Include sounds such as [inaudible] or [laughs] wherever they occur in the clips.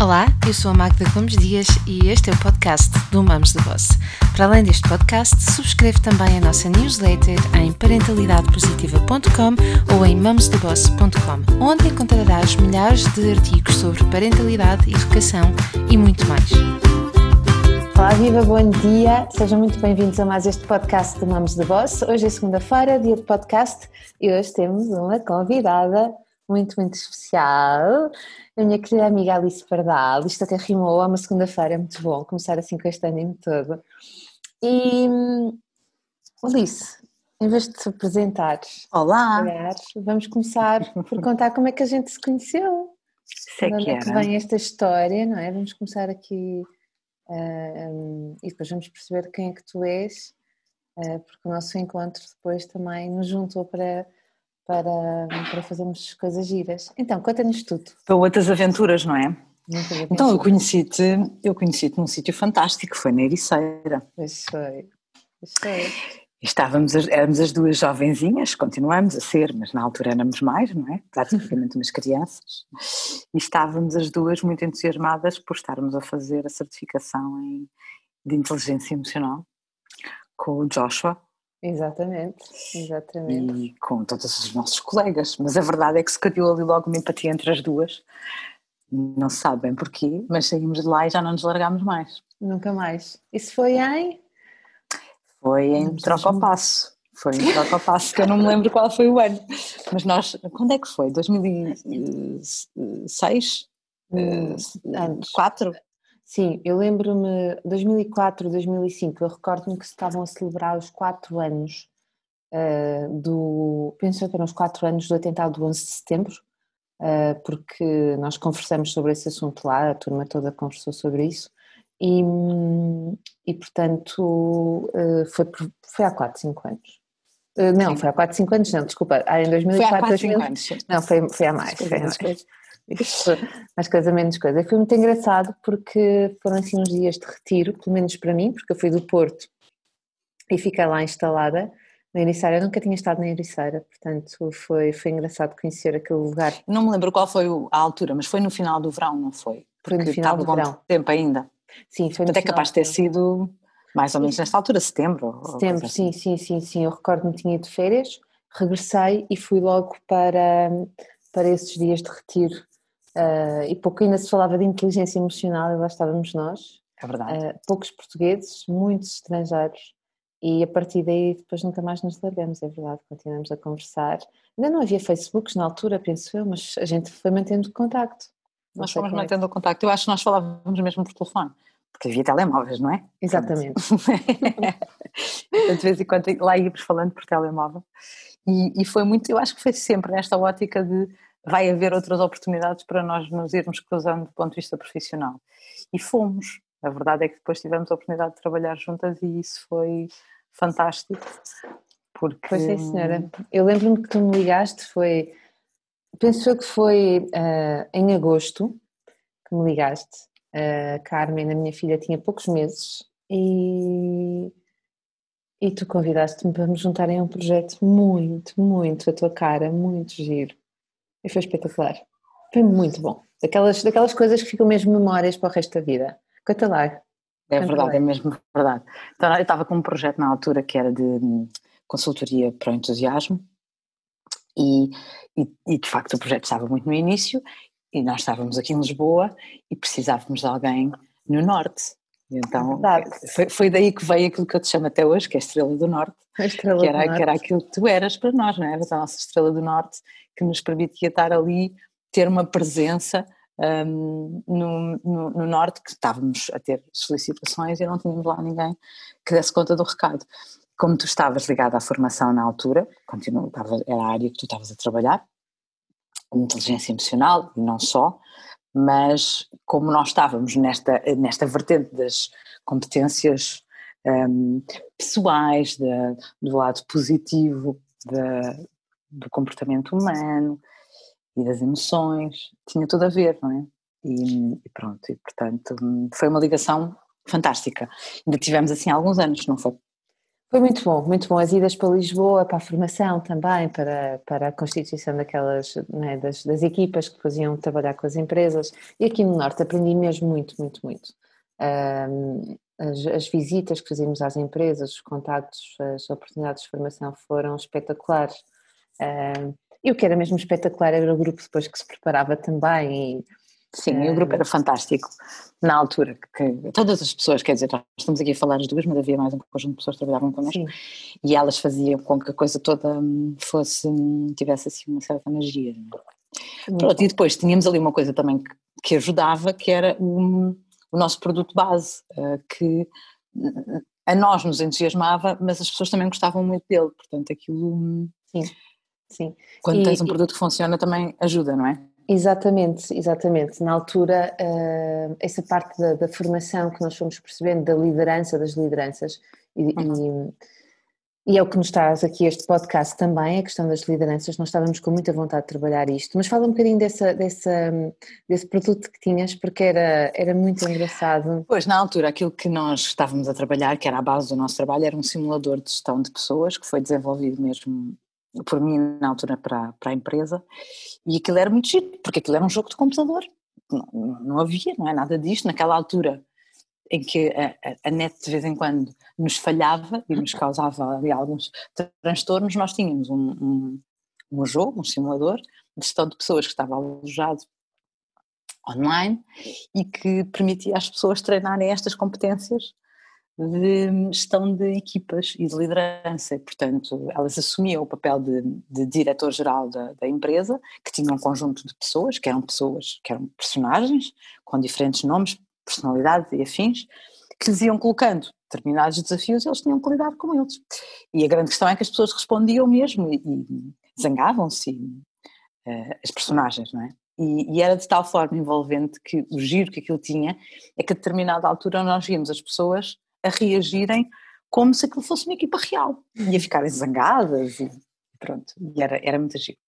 Olá, eu sou a Magda Gomes Dias e este é o podcast do Mamos de Boss. Para além deste podcast, subscreve também a nossa newsletter em parentalidadepositiva.com ou em mamosdeboss.com, onde encontrarás milhares de artigos sobre parentalidade, educação e muito mais. Olá, viva, bom dia. Sejam muito bem-vindos a mais este podcast do Mamos de Boss. Hoje é segunda-feira, dia de podcast, e hoje temos uma convidada muito, muito especial a minha querida amiga Alice Pardal. Isto até rimou, é uma segunda-feira, é muito bom começar assim com este ânimo todo. E Alice, em vez de te apresentares, Olá! vamos começar por contar como é que a gente se conheceu. Sei é que, é que vem esta história, não é? Vamos começar aqui uh, um, e depois vamos perceber quem é que tu és, uh, porque o nosso encontro depois também nos juntou para para, para fazermos coisas giras. Então, conta-nos tudo. Para outras aventuras, não é? Então, eu conheci-te eu conheci num sítio fantástico, foi na Ericeira. Pois foi, pois foi. Estávamos, éramos as duas jovenzinhas, continuamos a ser, mas na altura éramos mais, não é? Praticamente umas crianças. E estávamos as duas muito entusiasmadas por estarmos a fazer a certificação em, de inteligência emocional com o Joshua, Exatamente, exatamente. E com todos os nossos colegas, mas a verdade é que se criou ali logo uma empatia entre as duas. Não sabem porquê, mas saímos de lá e já não nos largámos mais. Nunca mais. Isso foi em? Foi em Troca ao Passo. Foi em Troca ao Passo, que eu não me lembro qual foi o ano. Mas nós, quando é que foi? 2006? Hum, antes. 4? Sim, eu lembro-me, 2004, 2005, eu recordo-me que estavam a celebrar os quatro anos uh, do, penso que eram os quatro anos do atentado do 11 de setembro, uh, porque nós conversamos sobre esse assunto lá, a turma toda conversou sobre isso, e, e portanto uh, foi, foi há 4, 5 anos. não, foi há 4, 5 anos, não, desculpa, em 2004, foi há 4, 2000, anos. Não, foi, foi há mais, foi há mais. [laughs] mais coisa, menos coisa. E foi muito engraçado porque foram assim uns dias de retiro, pelo menos para mim, porque eu fui do Porto e fiquei lá instalada na Ericeira. Eu nunca tinha estado na Ericeira, portanto foi, foi engraçado conhecer aquele lugar. Não me lembro qual foi a altura, mas foi no final do verão, não foi? Porque foi no final do verão. tempo ainda. Sim, foi no Até capaz de ter sido mais ou menos nesta altura, setembro. Setembro, sim, assim. sim, sim, sim. Eu recordo-me tinha ido de férias, regressei e fui logo para, para esses dias de retiro Uh, e pouco ainda se falava de inteligência emocional e lá estávamos nós. É verdade. Uh, poucos portugueses, muitos estrangeiros e a partir daí depois nunca mais nos largamos, é verdade, continuamos a conversar. Ainda não havia Facebooks na altura, penso eu, mas a gente foi mantendo contacto. Nós fomos é mantendo o contacto, eu acho que nós falávamos mesmo por telefone, porque havia telemóveis, não é? Exatamente. [laughs] então, de vez em quando lá íamos falando por telemóvel e, e foi muito, eu acho que foi sempre nesta ótica de vai haver outras oportunidades para nós nos irmos cruzando do ponto de vista profissional. E fomos. A verdade é que depois tivemos a oportunidade de trabalhar juntas e isso foi fantástico. Porque... Pois é, senhora. Eu lembro-me que tu me ligaste, foi. Penso que foi uh, em agosto que me ligaste. Uh, a Carmen, a minha filha, tinha poucos meses e, e tu convidaste-me para me juntar em um projeto muito, muito a tua cara, muito giro. E foi espetacular. Foi muito bom. Daquelas, daquelas coisas que ficam mesmo memórias para o resto da vida. Conta lá. É verdade, é mesmo [laughs] verdade. Então, eu estava com um projeto na altura que era de hum, consultoria para o entusiasmo e, e, e, de facto o projeto estava muito no início e nós estávamos aqui em Lisboa e precisávamos de alguém no Norte. Então é foi, foi, daí que veio aquilo que eu te chamo até hoje, que é a Estrela do Norte, estrela que, era, do Norte. que era aquilo que tu eras para nós, não é? Eras a nossa Estrela do Norte, que nos permitia estar ali, ter uma presença um, no, no, no, Norte, que estávamos a ter solicitações e não tínhamos lá ninguém que desse conta do recado. Como tu estavas ligada à formação na altura, continua, era a área que tu estavas a trabalhar, inteligência emocional não só, mas como nós estávamos nesta, nesta vertente das competências um, pessoais, de, do lado positivo de, do comportamento humano e das emoções, tinha tudo a ver, não é? E, e, pronto, e portanto foi uma ligação fantástica. Ainda tivemos assim alguns anos, não foi? Foi muito bom, muito bom. As idas para Lisboa, para a formação também, para, para a constituição daquelas, né, das, das, equipas que depois iam trabalhar com as empresas. E aqui no Norte aprendi mesmo muito, muito, muito. Um, as, as, visitas que fazíamos às empresas, os contactos, as oportunidades de formação foram espetaculares. Um, e o que era mesmo espetacular era o grupo depois que se preparava também e Sim, o grupo era fantástico na altura, que todas as pessoas, quer dizer, nós estamos aqui a falar as duas, mas havia mais um conjunto de pessoas que trabalhavam connosco Sim. e elas faziam com que a coisa toda hum, fosse, hum, tivesse assim uma certa magia. É? Pronto, e depois tínhamos ali uma coisa também que, que ajudava, que era o, o nosso produto base, eh, que hum, a nós nos entusiasmava, mas as pessoas também gostavam muito dele, portanto aquilo... Sim. Sim. Quando e, tens um produto que funciona também ajuda, não é? Exatamente, exatamente. Na altura, uh, essa parte da, da, formação que nós fomos percebendo, da liderança, das lideranças, e, uhum. e, e, é o que nos traz aqui este podcast também, a questão das lideranças, nós estávamos com muita vontade de trabalhar isto, mas fala um bocadinho dessa, dessa, desse produto que tinhas, porque era, era muito engraçado. Pois, na altura, aquilo que nós estávamos a trabalhar, que era a base do nosso trabalho, era um simulador de gestão de pessoas, que foi desenvolvido mesmo por mim na altura para, para a empresa, e aquilo era muito giro, porque aquilo era um jogo de computador, não, não havia, não é nada disto, naquela altura em que a, a, net de vez em quando nos falhava e nos causava ali alguns transtornos, nós tínhamos um, um, um jogo, um simulador de gestão de pessoas que estava alojado online e que permitia às pessoas treinarem estas competências de gestão de equipas e de liderança. Portanto, elas assumiam o papel de, de diretor-geral da, da, empresa, que tinha um conjunto de pessoas, que eram pessoas, que eram personagens, com diferentes nomes, personalidade e afins, que lhes iam colocando determinados desafios e eles tinham que lidar com eles. E a grande questão é que as pessoas respondiam mesmo e, e zangavam-se, uh, as personagens, não é? E, e, era de tal forma envolvente que o giro que aquilo tinha é que a determinada altura nós víamos as pessoas a reagirem como se aquilo fosse uma equipa real e a ficarem zangadas e pronto, e era, era muito giro.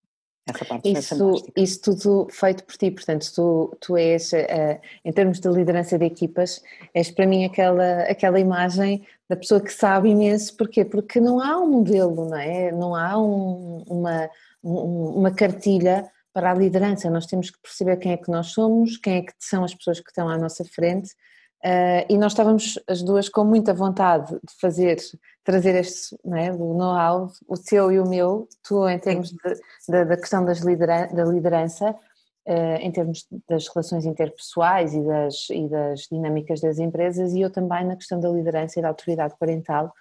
Essa parte isso, isso tudo feito por ti, portanto, tu, tu és, uh, em termos de liderança de equipas, és para mim aquela, aquela imagem da pessoa que sabe imenso, porquê? Porque não há um modelo, não é? Não há um, uma, um, uma cartilha para a liderança, nós temos que perceber quem é que nós somos, quem é que são as pessoas que estão à nossa frente Uh, e nós estávamos as duas com muita vontade de fazer, trazer este é, know-how, o teu e o meu, tu em termos de, de, da questão das lideran da liderança, uh, em termos das relações interpessoais e das, e das dinâmicas das empresas, e eu também na questão da liderança e da autoridade parental,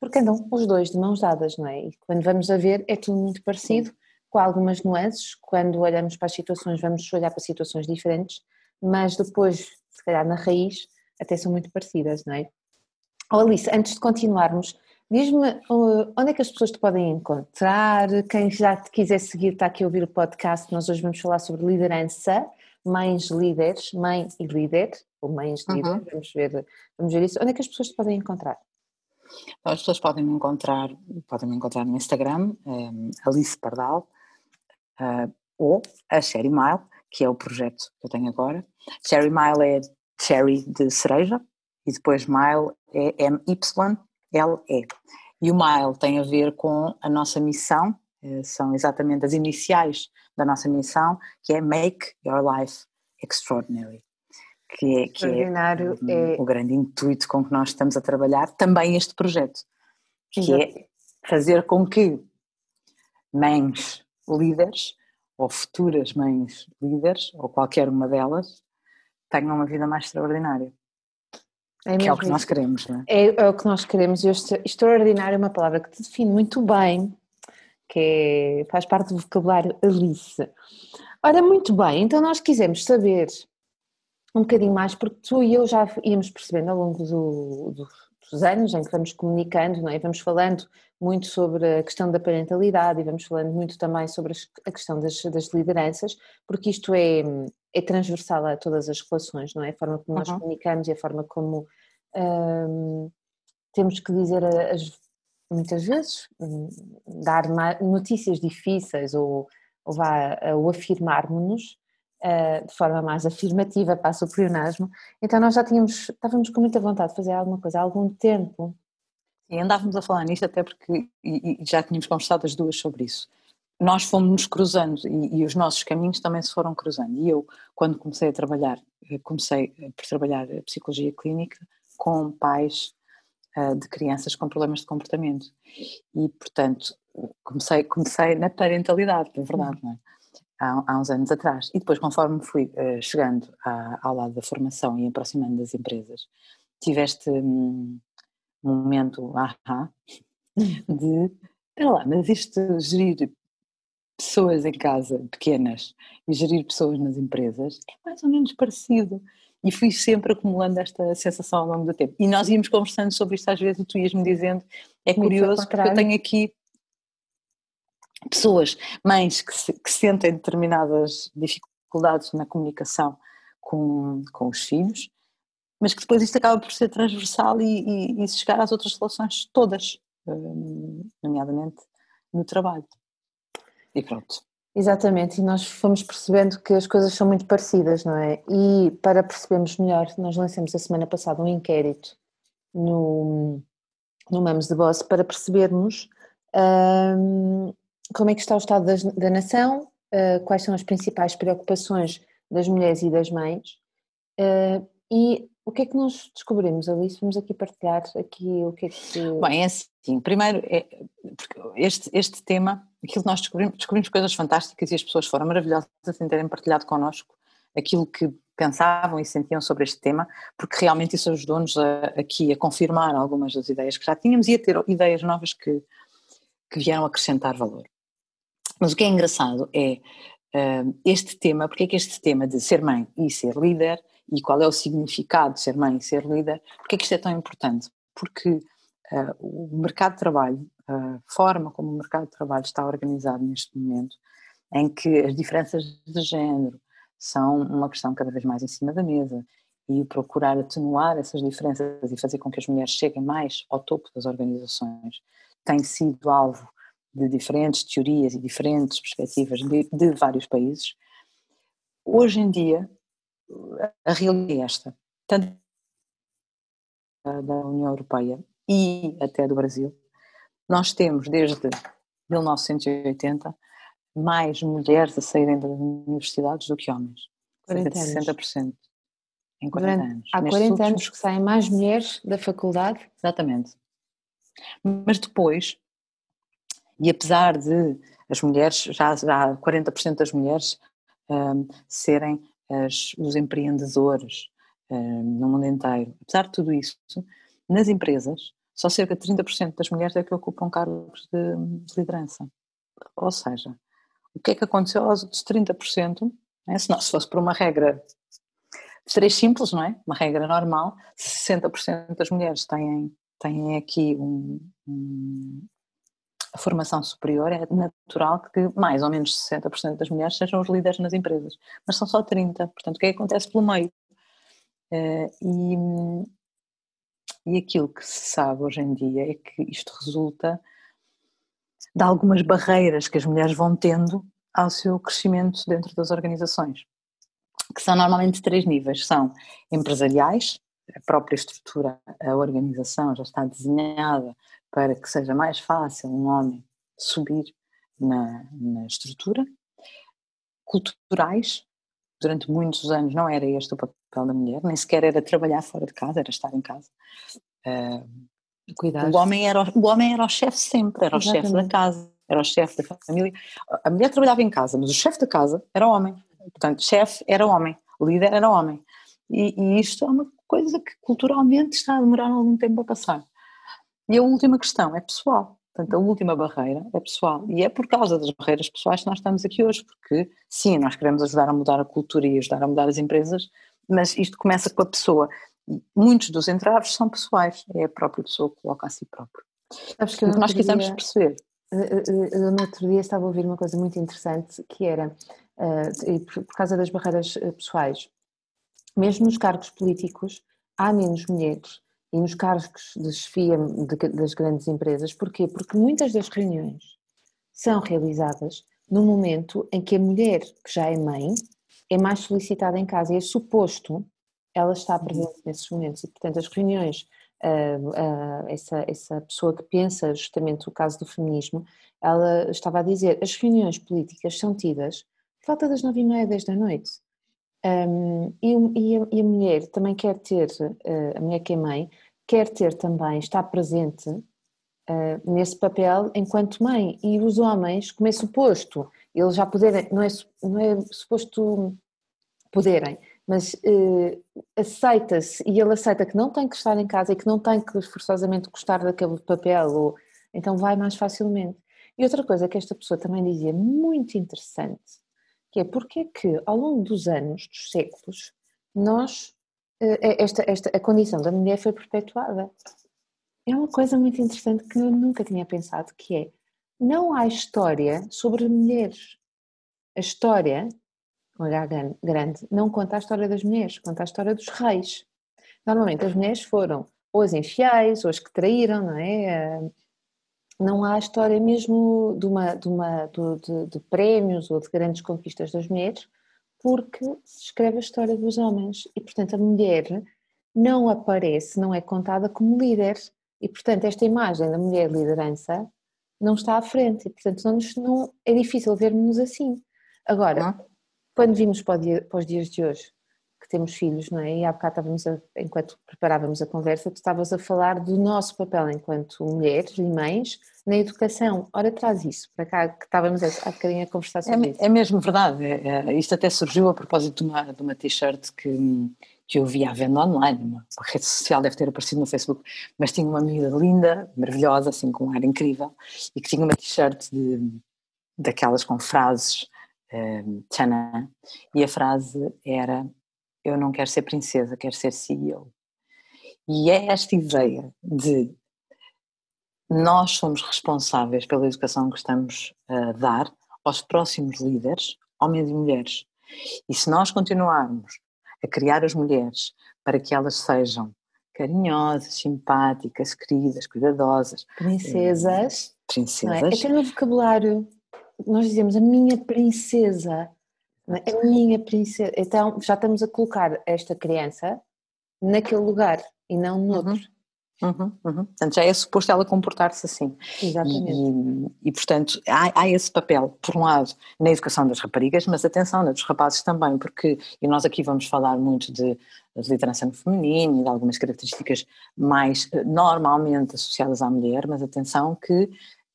porque andam os dois de mãos dadas, não é? E quando vamos a ver é tudo muito parecido, com algumas nuances, quando olhamos para as situações vamos olhar para situações diferentes, mas depois, se calhar na raiz, até são muito parecidas, não é? Oh, Alice, antes de continuarmos, diz-me uh, onde é que as pessoas te podem encontrar, quem já te quiser seguir está aqui a ouvir o podcast, nós hoje vamos falar sobre liderança, mães líderes, mãe e líder, ou mães uhum. líder, vamos ver, vamos ver isso, onde é que as pessoas te podem encontrar? As pessoas podem me encontrar, podem me encontrar no Instagram, um, Alice Pardal, uh, ou a Sherry Mile, que é o projeto que eu tenho agora. Sherry Mile é cherry de cereja e depois mile é M-Y-L-E. E o mile tem a ver com a nossa missão, eh, são exatamente as iniciais da nossa missão, que é Make Your Life Extraordinary. Que é, que é, o, é o grande intuito com que nós estamos a trabalhar também este projeto, que Exato. é fazer com que mães líderes ou futuras mães líderes, ou qualquer uma delas, tenham uma vida mais extraordinária. É que é o que nós queremos, não é? é? É, o que nós queremos. E extraordinário é uma palavra que te define muito bem, que é, faz parte do vocabulário Alice. Ora, muito bem, então nós quisemos saber um bocadinho mais, porque tu e eu já íamos percebendo ao longo do, do, dos anos em que vamos comunicando, não é? vamos falando muito sobre a questão da parentalidade e vamos falando muito também sobre a questão das, das lideranças, porque isto é, é transversal a todas as relações, não é? A forma como nós uhum. comunicamos e a forma como hum, temos que dizer as, muitas vezes, hum, dar notícias difíceis ou, ou, ou afirmarmos-nos de forma mais afirmativa, passa o pleonasmo, então nós já tínhamos, estávamos com muita vontade de fazer alguma coisa há algum tempo andávamos a falar nisto até porque e, e já tínhamos conversado as duas sobre isso. Nós fomos-nos cruzando e, e, os nossos caminhos também se foram cruzando. E eu, quando comecei a trabalhar, eh, comecei eh, por trabalhar a psicologia clínica com pais uh, de crianças com problemas de comportamento. E, portanto, comecei, comecei na parentalidade, é verdade, não é? Há, há, uns anos atrás. E depois, conforme fui uh, chegando à, ao lado da formação e aproximando das empresas, tiveste um, um momento ahá [laughs] de, espera lá, mas isto gerir pessoas em casa pequenas e gerir pessoas nas empresas é mais ou menos parecido. E fui sempre acumulando esta sensação ao longo do tempo. E nós íamos conversando sobre isto às vezes e tu ias-me dizendo, é curioso porque eu tenho aqui pessoas, mães que, se, que sentem determinadas dificuldades na comunicação com, com os filhos mas que depois isto acaba por ser transversal e, e, e chegar às outras relações todas, hum, nomeadamente no trabalho. E pronto. Exatamente, e nós fomos percebendo que as coisas são muito parecidas, não é? E para percebermos melhor, nós lançamos a semana passada um inquérito no, no Mamos de Boss para percebermos um, como é que está o estado das, da nação, uh, quais são as principais preocupações das mulheres e das mães uh, e o que é que nós descobrimos, Alice? Vamos aqui partilhar aqui o que é que... Bem, é assim, primeiro, é, este, este tema, aquilo que nós descobrimos, descobrimos coisas fantásticas e as pessoas foram maravilhosas em terem partilhado connosco aquilo que pensavam e sentiam sobre este tema, porque realmente isso ajudou-nos aqui a confirmar algumas das ideias que já tínhamos e a ter ideias novas que, que vieram acrescentar valor. Mas o que é engraçado é uh, este tema, porque é que este tema de ser mãe e ser líder e qual é o significado de ser mãe e ser líder, porque é que isto é tão importante? Porque uh, o mercado de trabalho, a forma como o mercado de trabalho está organizado neste momento, em que as diferenças de género são uma questão cada vez mais em cima da mesa e procurar atenuar essas diferenças e fazer com que as mulheres cheguem mais ao topo das organizações tem sido alvo de diferentes teorias e diferentes perspectivas de, de vários países. Hoje em dia, a realidade é esta, tanto da União Europeia e até do Brasil, nós temos desde 1980 mais mulheres a saírem das universidades do que homens. 40 de 60%. Em 40 Durante, anos. Há 40 últimos... anos que saem mais mulheres da faculdade? Exatamente. Mas depois, e apesar de as mulheres, já, já 40% das mulheres um, serem as, os empreendedores uh, no mundo inteiro. Apesar de tudo isso, nas empresas, só cerca de 30% das mulheres é que ocupam cargos de, de, liderança. Ou seja, o que é que aconteceu aos outros 30%? Né? Se, não, se fosse por uma regra de três simples, não é? Uma regra normal, 60% das mulheres têm, têm aqui um, um, a formação superior, é natural que mais ou menos 60% das mulheres sejam os líderes nas empresas, mas são só 30%, portanto o que, é que acontece pelo meio? Uh, e, e aquilo que se sabe hoje em dia é que isto resulta de algumas barreiras que as mulheres vão tendo ao seu crescimento dentro das organizações, que são normalmente três níveis, são empresariais, a própria estrutura, a organização já está desenhada para que seja mais fácil um homem subir na, na estrutura. Culturais, durante muitos anos não era este o papel da mulher, nem sequer era trabalhar fora de casa, era estar em casa. Uh, O homem era o, homem era o chefe sempre, era o chefe da casa, era o chefe da família. A mulher trabalhava em casa, mas o chefe da casa era homem. Portanto, chefe era homem, líder era homem. E, e, isto é uma coisa que culturalmente está a demorar algum tempo a passar. E a última questão é pessoal. Portanto, a última barreira é pessoal. E é por causa das barreiras pessoais que nós estamos aqui hoje, porque sim, nós queremos ajudar a mudar a cultura e ajudar a mudar as empresas, mas isto começa com a pessoa. Muitos dos entraves são pessoais, é a própria pessoa que coloca a si próprio. Sabes que nós quisemos dia, perceber. Eh, eh, eu, no outro dia estava a ouvir uma coisa muito interessante que era, uh, por, por causa das barreiras pessoais, mesmo nos cargos políticos, há menos mulheres e nos cargos de chefia das grandes empresas. Porquê? Porque muitas das reuniões são realizadas no momento em que a mulher que já é mãe é mais solicitada em casa e é suposto ela estar presente nesses momentos e portanto as reuniões uh, uh, essa, essa pessoa que pensa justamente o caso do feminismo, ela estava a dizer as reuniões políticas são tidas por falta das nove e meia, dez da noite. Um, e, e, a, e, a, mulher também quer ter, uh, a mulher que é mãe, quer ter também, está presente uh, nesse papel enquanto mãe. E os homens, como é suposto, eles já poderem, não é, não é suposto poderem, mas uh, aceita-se e ele aceita que não tem que estar em casa e que não tem que forçosamente gostar daquele papel, ou, então vai mais facilmente. E outra coisa que esta pessoa também dizia, muito interessante, que é porque é que ao longo dos anos, dos séculos, nós, esta, esta, a condição da mulher foi perpetuada. É uma coisa muito interessante que eu nunca tinha pensado, que é, não há história sobre mulheres. A história H grande, não conta a história das mulheres, conta a história dos reis. Normalmente as mulheres foram ou as infiéis, ou as que traíram, não é? Ah, não há história mesmo de, uma, de, uma, de, de, de prémios ou de grandes conquistas das mulheres, porque se escreve a história dos homens e, portanto, a mulher não aparece, não é contada como líder. E, portanto, esta imagem da mulher liderança não está à frente. E, portanto, não, não é difícil vermos assim. Agora, quando vimos para, dia, para, os dias de hoje, temos filhos, não é? E há bocado estávamos, a, enquanto preparávamos a conversa, tu estavas a falar do nosso papel enquanto mulheres e mães na educação. Ora, traz isso para cá, que estávamos há bocadinho a conversar sobre é, isso. É mesmo verdade. É, é, isto até surgiu a propósito de uma, de uma t-shirt que, que eu vi à venda online, uma rede social deve ter aparecido no Facebook, mas tinha uma amiga linda, maravilhosa, assim com um ar incrível, e que tinha uma t-shirt daquelas com frases Chana, e a frase era: Eu não quero ser princesa, quero ser CEO. E é esta ideia de nós somos responsáveis pela educação que estamos a dar aos próximos líderes, homens e mulheres. E se nós continuarmos a criar as mulheres para que elas sejam carinhosas, simpáticas, queridas, cuidadosas, princesas, princesas, é? até no vocabulário nós dizemos a minha princesa? A minha princesa. Então já estamos a colocar esta criança naquele lugar e não no outro. Uhum. Uhum, uhum. Portanto, já é suposto ela comportar-se assim. Exatamente. E, e portanto, há, há, esse papel, por um lado, na educação das raparigas, mas atenção, dos rapazes também, porque, e nós aqui vamos falar muito de, de liderança no feminino e de algumas características mais eh, normalmente associadas à mulher, mas atenção que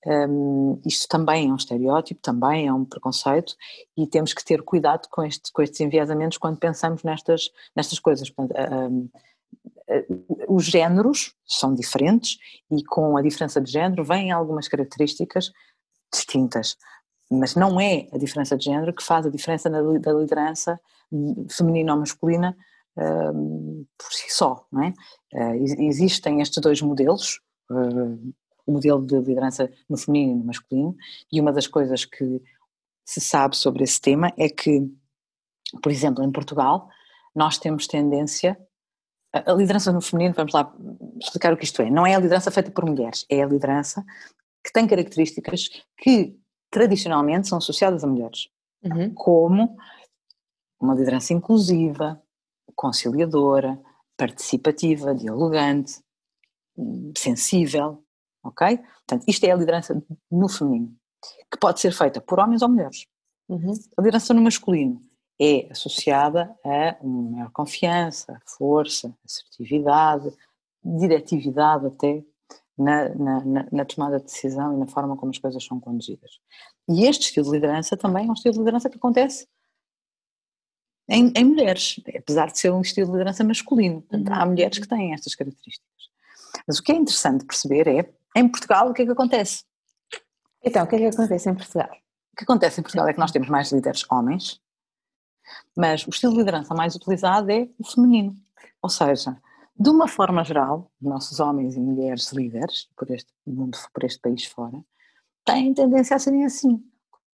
um, isto também é um estereótipo, também é um preconceito e temos que ter cuidado com, este, com estes enviesamentos quando pensamos nestas, nestas coisas. Um, os géneros são diferentes e com a diferença de género vêm algumas características distintas, mas não é a diferença de género que faz a diferença na, da liderança feminina ou masculina um, por si só, não é? Uh, existem estes dois modelos, uh, o modelo de liderança no feminino e no masculino, e uma das coisas que se sabe sobre esse tema é que, por exemplo, em Portugal, nós temos tendência. A liderança no feminino, vamos lá explicar o que isto é. Não é a liderança feita por mulheres, é a liderança que tem características que tradicionalmente são associadas a mulheres, uhum. como uma liderança inclusiva, conciliadora, participativa, dialogante, sensível, ok? Portanto, isto é a liderança no feminino, que pode ser feita por homens ou mulheres. Uhum. A liderança no masculino é associada a uma maior confiança, força, assertividade, diretividade até na, na, na, tomada de decisão e na forma como as coisas são conduzidas. E este estilo de liderança também é um estilo de liderança que acontece em, em mulheres, apesar de ser um estilo de liderança masculino. Portanto, uhum. há mulheres que têm estas características. Mas o que é interessante perceber é em Portugal, o que é que acontece? Então, o que é que acontece em Portugal? O que acontece em Portugal é que nós temos mais líderes homens, mas o estilo de liderança mais utilizado é o feminino. Ou seja, de uma forma geral, nossos homens e mulheres líderes, por este mundo, por este país fora, têm tendência a serem assim,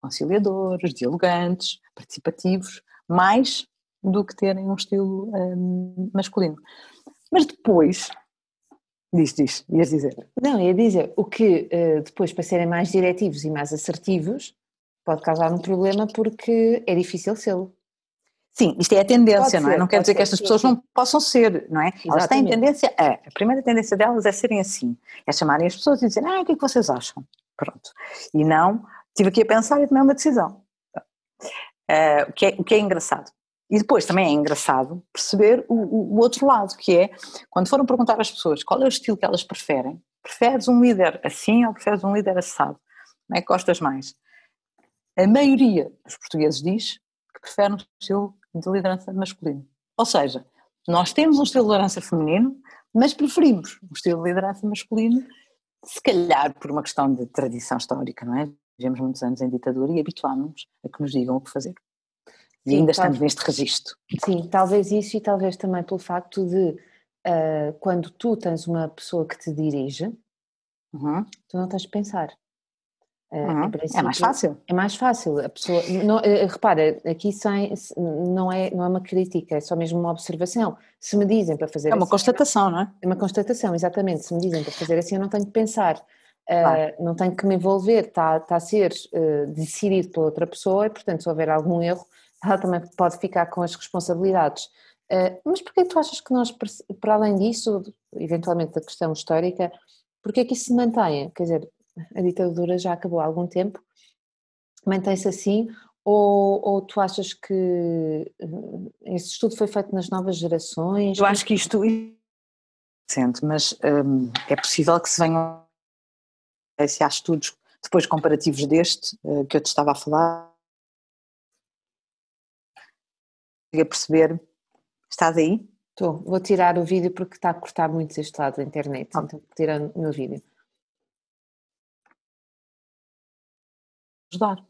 conciliadores, dialogantes, participativos, mais do que terem um estilo hum, masculino. Mas depois Diz, diz, ias dizer. Não, ia dizer, o que uh, depois para serem mais diretivos e mais assertivos pode causar um problema porque é difícil sê-lo. Sim, isto é a tendência, pode não é? Ser, não quer dizer que estas pessoas sim. não possam ser, não é? Exatamente. Elas têm tendência a. A primeira tendência delas é serem assim, é chamarem as pessoas e dizerem, ah, o que é que vocês acham? Pronto. E não, tive aqui a pensar e tomei uma decisão. Uh, o, que é, o que é engraçado. E depois também é engraçado perceber o, o, outro lado, que é quando foram perguntar às pessoas qual é o estilo que elas preferem, preferes um líder assim ou preferes um líder assado? Não é que gostas mais? A maioria dos portugueses diz que prefere um estilo de liderança masculino. Ou seja, nós temos um estilo de liderança feminino, mas preferimos um estilo de liderança masculino, se calhar por uma questão de tradição histórica, não é? Vivemos muitos anos em ditadura e habituámos-nos a que nos digam o que fazer. E ainda estamos neste registro. Sim, talvez isso e talvez também pelo facto de uh, quando tu tens uma pessoa que te dirige, uhum. tu não tens de pensar. Eh, uhum. É mais fácil. É mais fácil. A pessoa, não, eh, repara, aqui sem, não, é, não é uma crítica, é só mesmo uma observação. Se me dizem para fazer É uma assim, constatação, não é? É uma constatação, exatamente. Se me dizem para fazer assim, eu não tenho que pensar. Claro. Uh, não tenho que me envolver, está, está a ser uh, decidido pela outra pessoa e, portanto, se houver algum erro, ela também pode ficar com as responsabilidades. Uh, mas porquê tu achas que nós, para além disso, eventualmente da questão histórica, porquê é que isso se mantém? Quer dizer, a ditadura já acabou há algum tempo, mantém-se assim, ou, ou, tu achas que uh, esse estudo foi feito nas novas gerações? Eu acho que isto sente, mas um, é possível que se venham se há estudos depois comparativos deste uh, que eu te estava a falar a perceber estás aí? Estou, vou tirar o vídeo porque está a cortar muito este lado da internet, ah. então tirando o meu vídeo ajudar.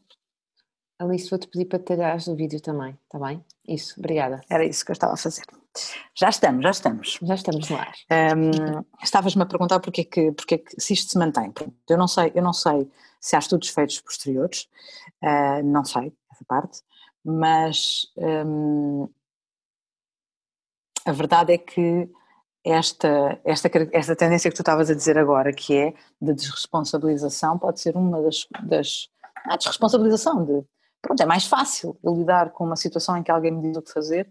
Alice, vou-te pedir para tirares o vídeo também, está bem? Isso, obrigada. Era isso que eu estava a fazer. Já estamos, já estamos. Já estamos no ar. Um, Estavas-me a perguntar porque é que, porque é que se isto se mantém. Eu não sei, eu não sei se há estudos feitos posteriores, uh, não sei essa parte, mas um, a verdade é que esta, esta, esta tendência que tu estavas a dizer agora, que é da desresponsabilização, pode ser uma das, das a desresponsabilização de, pronto, é mais fácil eu lidar com uma situação em que alguém me diz o que fazer,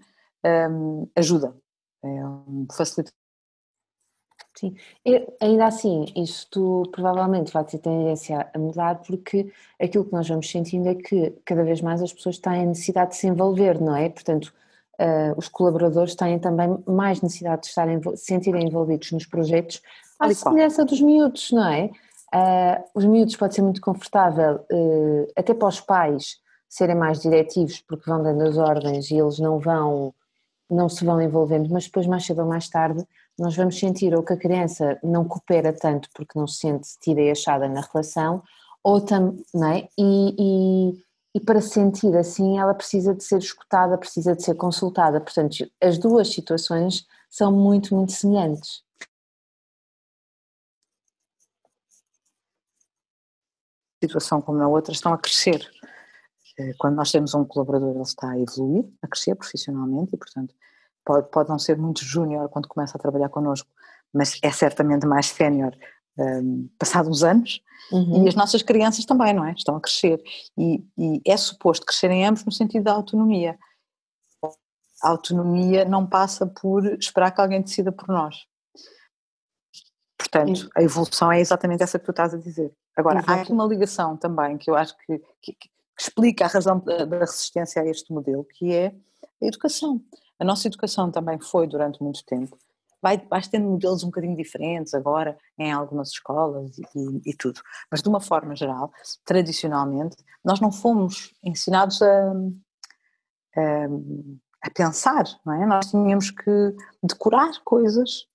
um, ajuda, é um. Sim, eu, ainda assim, isto provavelmente vai ter tendência a mudar porque aquilo que nós vamos sentindo é que cada vez mais as pessoas têm necessidade de se envolver, não é? Portanto, uh, os colaboradores têm também mais necessidade de estarem, se sentirem envolvidos nos projetos, à semelhança dos miúdos, não é? Uh, os miúdos pode ser muito confortável, uh, até para os pais serem mais diretivos, porque vão dando as ordens e eles não vão, não se vão envolvendo, mas depois mais cedo ou mais tarde nós vamos sentir ou que a criança não coopera tanto porque não se sente tira e achada na relação, ou também, é? e, e, e para se sentir assim ela precisa de ser escutada, precisa de ser consultada, portanto as duas situações são muito, muito semelhantes. situação como na outra estão a crescer. Eh, quando nós temos um colaborador, ele está a evoluir, a crescer profissionalmente e, portanto, pode, pode não ser muito júnior quando começa a trabalhar connosco, mas é certamente mais sénior um, passados uns anos. Uhum. E as nossas crianças também, não é? Estão a crescer. E, e é suposto crescerem ambos no sentido da autonomia. A autonomia não passa por esperar que alguém decida por nós. Portanto, a evolução é exatamente essa que tu estás a dizer. Agora, Exato. há aqui uma ligação também que eu acho que, que, que, explica a razão da resistência a este modelo, que é a educação. A nossa educação também foi durante muito tempo. Vai, vais tendo modelos um bocadinho diferentes agora em algumas escolas e, e, e, tudo, mas de uma forma geral, tradicionalmente, nós não fomos ensinados a, a, a pensar, não é? Nós tínhamos que decorar coisas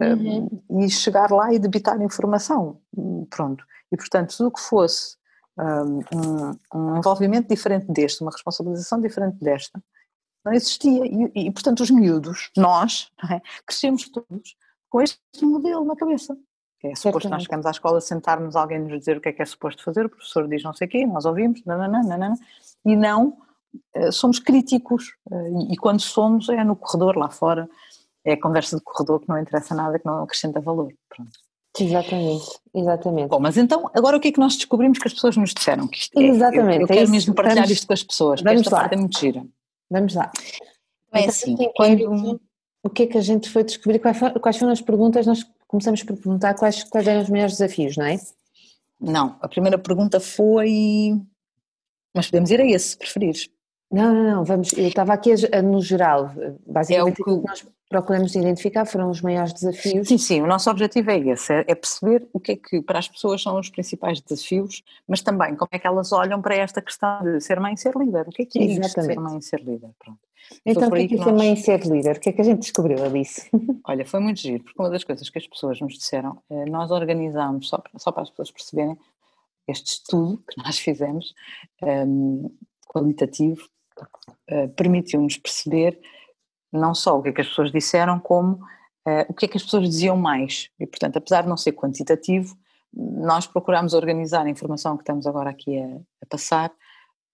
uhum. um, e chegar lá e debitar informação, pronto. E portanto, tudo o que fosse um, um, envolvimento diferente deste, uma responsabilização diferente desta, não existia. E, e portanto, os miúdos, nós, é? crescemos todos com este modelo na cabeça. É suposto nós chegamos à escola, sentarmos alguém nos dizer o que é que é suposto fazer, o professor diz não sei o quê, nós ouvimos, nananã, nananã, e não eh, somos críticos. Eh, e, quando somos é no corredor lá fora é a conversa de corredor que não interessa nada, que não acrescenta valor. Pronto. Exatamente, exatamente. Bom, mas então, agora o que é que nós descobrimos que as pessoas nos disseram? Que isto é, exatamente. Eu, eu quero é mesmo partilhar vamos, isto com as pessoas, porque esta lá. parte é muito gira. Vamos lá. É então, assim, quando... o que é que a gente foi descobrir, quais foram as perguntas, nós começamos por perguntar quais, quais eram os maiores desafios, não é? Não, a primeira pergunta foi, mas podemos ir a esse, se preferires. Não, não, não, vamos, eu estava aqui no geral, basicamente é o que nós procuramos identificar foram os maiores desafios. Sim, sim, o nosso objetivo é esse, é, é perceber o que é que para as pessoas são os principais desafios, mas também como é que elas olham para esta questão de ser mãe e ser líder, o que é que é ser mãe e ser líder, pronto. Então, o que é que é ser mãe e ser líder? O que é que a gente descobriu, Alice? [laughs] Olha, foi muito giro, porque uma das coisas que as pessoas nos disseram, eh, nós organizámos, só para, só para as pessoas perceberem, este estudo que [laughs] nós fizemos, um, ehm, qualitativo, uh, permitiu-nos perceber não só o que é que as pessoas disseram, como uh, o que é que as pessoas diziam mais. E, portanto, apesar de não ser quantitativo, nós procuramos organizar a informação que estamos agora aqui a, a passar,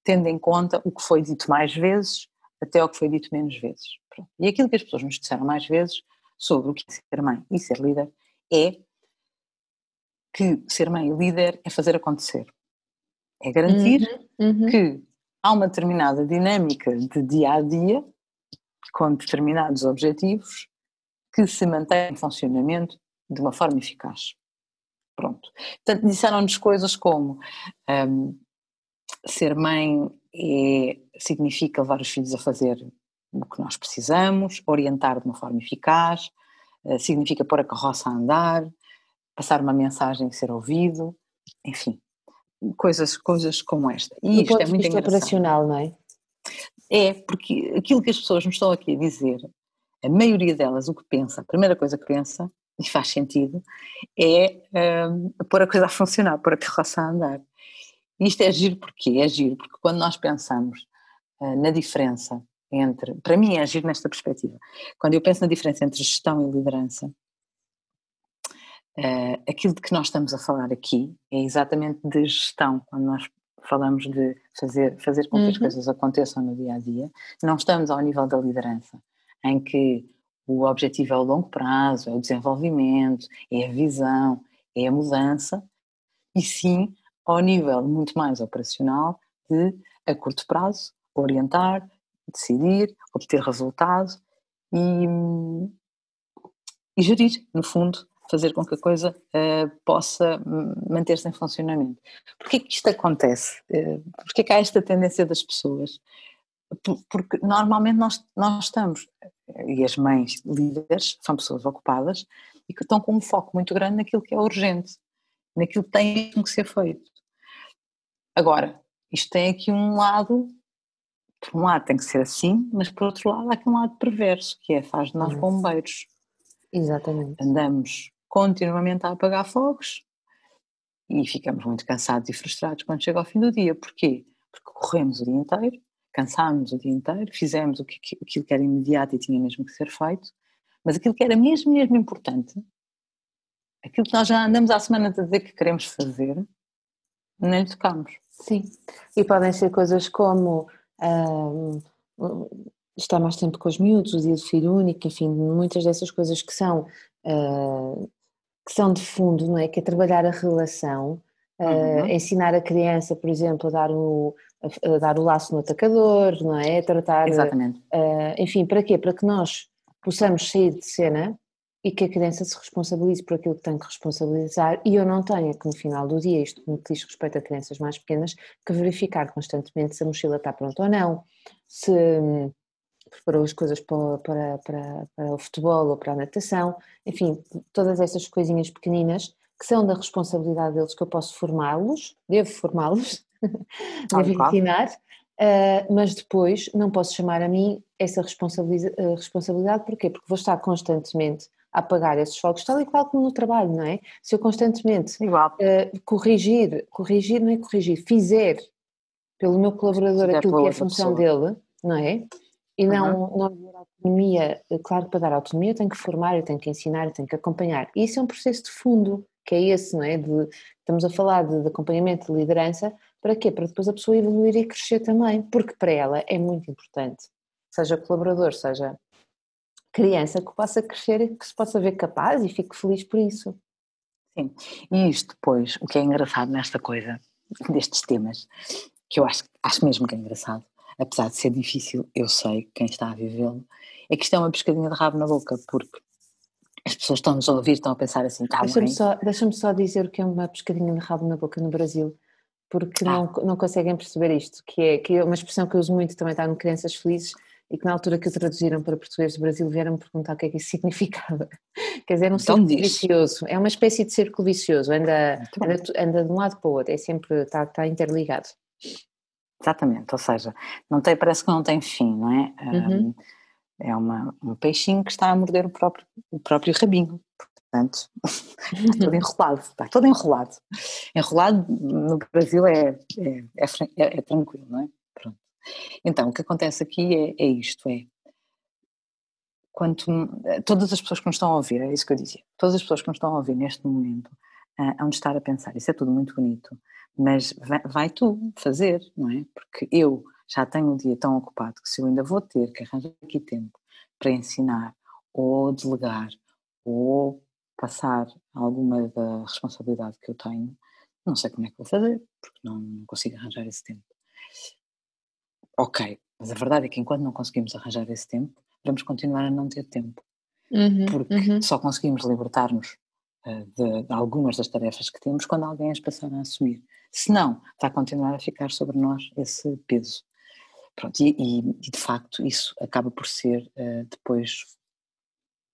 tendo em conta o que foi dito mais vezes até o que foi dito menos vezes. Pronto. E aquilo que as pessoas nos disseram mais vezes sobre o que é ser mãe e ser líder é que ser mãe e líder é fazer acontecer. É garantir uhum, uhum. que há uma determinada dinâmica de dia a dia com determinados objetivos que se mantém em funcionamento de uma forma eficaz. Pronto. Portanto, disseram-nos coisas como um, ser mãe é, significa levar os filhos a fazer o que nós precisamos, orientar de uma forma eficaz, uh, significa pôr a carroça a andar, passar uma mensagem e ser ouvido, enfim, coisas, coisas como esta. E isto é muito engraçado. operacional, não é? É, porque aquilo que as pessoas me estão aqui a dizer, a maioria delas o que pensa, a primeira coisa que pensa, e faz sentido, é um, pôr a coisa a funcionar, pôr a carroça a andar. E isto é giro porque é giro, porque quando nós pensamos uh, na diferença entre, para mim é giro nesta perspectiva, quando eu penso na diferença entre gestão e liderança, uh, aquilo de que nós estamos a falar aqui é exatamente de gestão, quando nós falamos de fazer, fazer com que uhum. as coisas aconteçam no dia a dia, não estamos ao nível da liderança, em que o objetivo é o longo prazo, é o desenvolvimento, é a visão, é a mudança, e sim ao nível muito mais operacional de, a curto prazo, orientar, decidir, obter resultado e, e gerir, no fundo, fazer com que a coisa uh, possa manter-se em funcionamento. Porquê que isto acontece? Uh, Porquê que há esta tendência das pessoas? Porque normalmente nós, nós estamos, e as mães líderes são pessoas ocupadas e que estão com um foco muito grande naquilo que é urgente, naquilo que tem que ser feito. Agora, isto tem aqui um lado, por um lado tem que ser assim, mas por outro lado há aqui um lado perverso, que é faz de nós bombeiros. Exatamente. Andamos continuamente a apagar fogos e ficamos muito cansados e frustrados quando chega ao fim do dia. Porquê? Porque corremos o dia inteiro, cansámos o dia inteiro, fizemos o que, aquilo que era imediato e tinha mesmo que ser feito, mas aquilo que era mesmo, mesmo importante, aquilo que nós já andamos há semanas a dizer que queremos fazer, não lhe tocamos. Sim, e podem ser coisas como um, estar mais tempo com os miúdos, o dia de filho único, enfim, muitas dessas coisas que são uh, que são de fundo, não é? Que é trabalhar a relação, eh, uhum. uh, ensinar a criança, por exemplo, a dar o, a, a dar o laço no atacador, não é? Tratar. Exatamente. Uh, enfim, para quê? Para que nós possamos sair de cena e que a criança se responsabilize por aquilo que tem que responsabilizar e eu não tenha que no final do dia, isto no que diz respeito a crianças mais pequenas, que verificar constantemente se a mochila está pronta ou não, se preparou as coisas para, para, para, para, o futebol ou para a natação, enfim, todas essas coisinhas pequeninas que são da responsabilidade deles que eu posso formá-los, devo formá-los, [laughs] devo ensinar, uh, mas depois não posso chamar a mim essa responsabilidade, uh, responsabilidade, porquê? Porque vou estar constantemente a apagar esses fogos, tal e qual como no trabalho, não é? Se eu constantemente uh, corrigir, corrigir não é corrigir, fizer pelo meu colaborador aquilo que é a função pessoa. dele, não é? E não, uhum. não dar autonomia, eh, claro para dar autonomia eu tenho que formar, eu tenho que ensinar, eu tenho que acompanhar. E isso é um processo de fundo, que é esse, não é? De, estamos a falar de, de acompanhamento, de liderança, para quê? Para depois a pessoa evoluir e crescer também, porque para ela é muito importante, seja colaborador, seja criança, que possa crescer e que se possa ver capaz e fique feliz por isso. Sim, e isto depois, o que é engraçado nesta coisa, [laughs] destes temas, que eu acho, acho mesmo que é engraçado, apesar de ser difícil, eu sei, quem está a vivê-lo, é que isto é uma pescadinha de rabo na boca, porque as pessoas estão-nos a ouvir, estão a pensar assim, está deixa-me só, deixa só dizer o que é uma pescadinha de rabo na boca no Brasil, porque ah. não, não conseguem perceber isto, que é, que é uma expressão que eu uso muito também está no Crianças Felizes, e que na altura que o traduziram para português do Brasil vieram-me perguntar o que é que isso [laughs] significava. Quer dizer, é um então círculo diz. vicioso, é uma espécie de círculo vicioso, anda, anda, anda, de um lado para o outro, é sempre, está, está interligado. Exatamente, ou seja, não tem, parece que não tem fim, não é? Uhum. é uma, um peixinho que está a morder o próprio, o próprio rabinho, portanto, [laughs] está todo [laughs] enrolado, está todo enrolado. Enrolado no Brasil é, é, é, é, é tranquilo, não é? Pronto. Então, o que acontece aqui é, é isto, é quanto todas as pessoas que nos estão a ouvir, é isso que eu dizia, todas as pessoas que nos estão a ouvir neste momento uh, hão de estar a pensar, isso é tudo muito bonito, mas vai, vai, tu fazer, não é? Porque eu já tenho um dia tão ocupado que se eu ainda vou ter que arranjar aqui tempo para ensinar ou delegar ou passar alguma da responsabilidade que eu tenho, não sei como é que vou fazer, porque não, consigo arranjar esse tempo. Ok, mas a verdade é que enquanto não conseguimos arranjar esse tempo, vamos continuar a não ter tempo. Uhum, porque uhum. só conseguimos libertar-nos de, de, algumas das tarefas que temos quando alguém as passar a assumir. Senão, vai continuar a ficar sobre nós esse peso. Pronto, e, e, e de facto isso acaba por ser uh, depois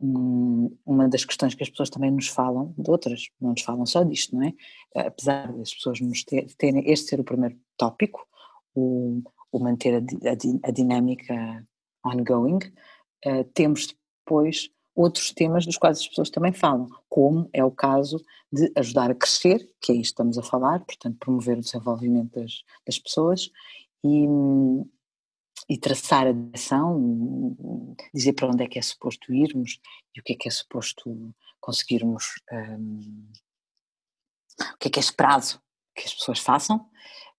um, uma das questões que as pessoas também nos falam, de outras, não nos falam só disto, não é? Apesar das pessoas nos ter, terem este ser o primeiro tópico, o, o manter a, a, a dinâmica ongoing, uh, temos depois outros temas dos quais as pessoas também falam, como é o caso de ajudar a crescer, que é isto que estamos a falar, portanto promover o desenvolvimento das, das pessoas e, e traçar a direção, dizer para onde é que é suposto irmos e o que é que é suposto conseguirmos, um, o que é que é esperado que as pessoas façam,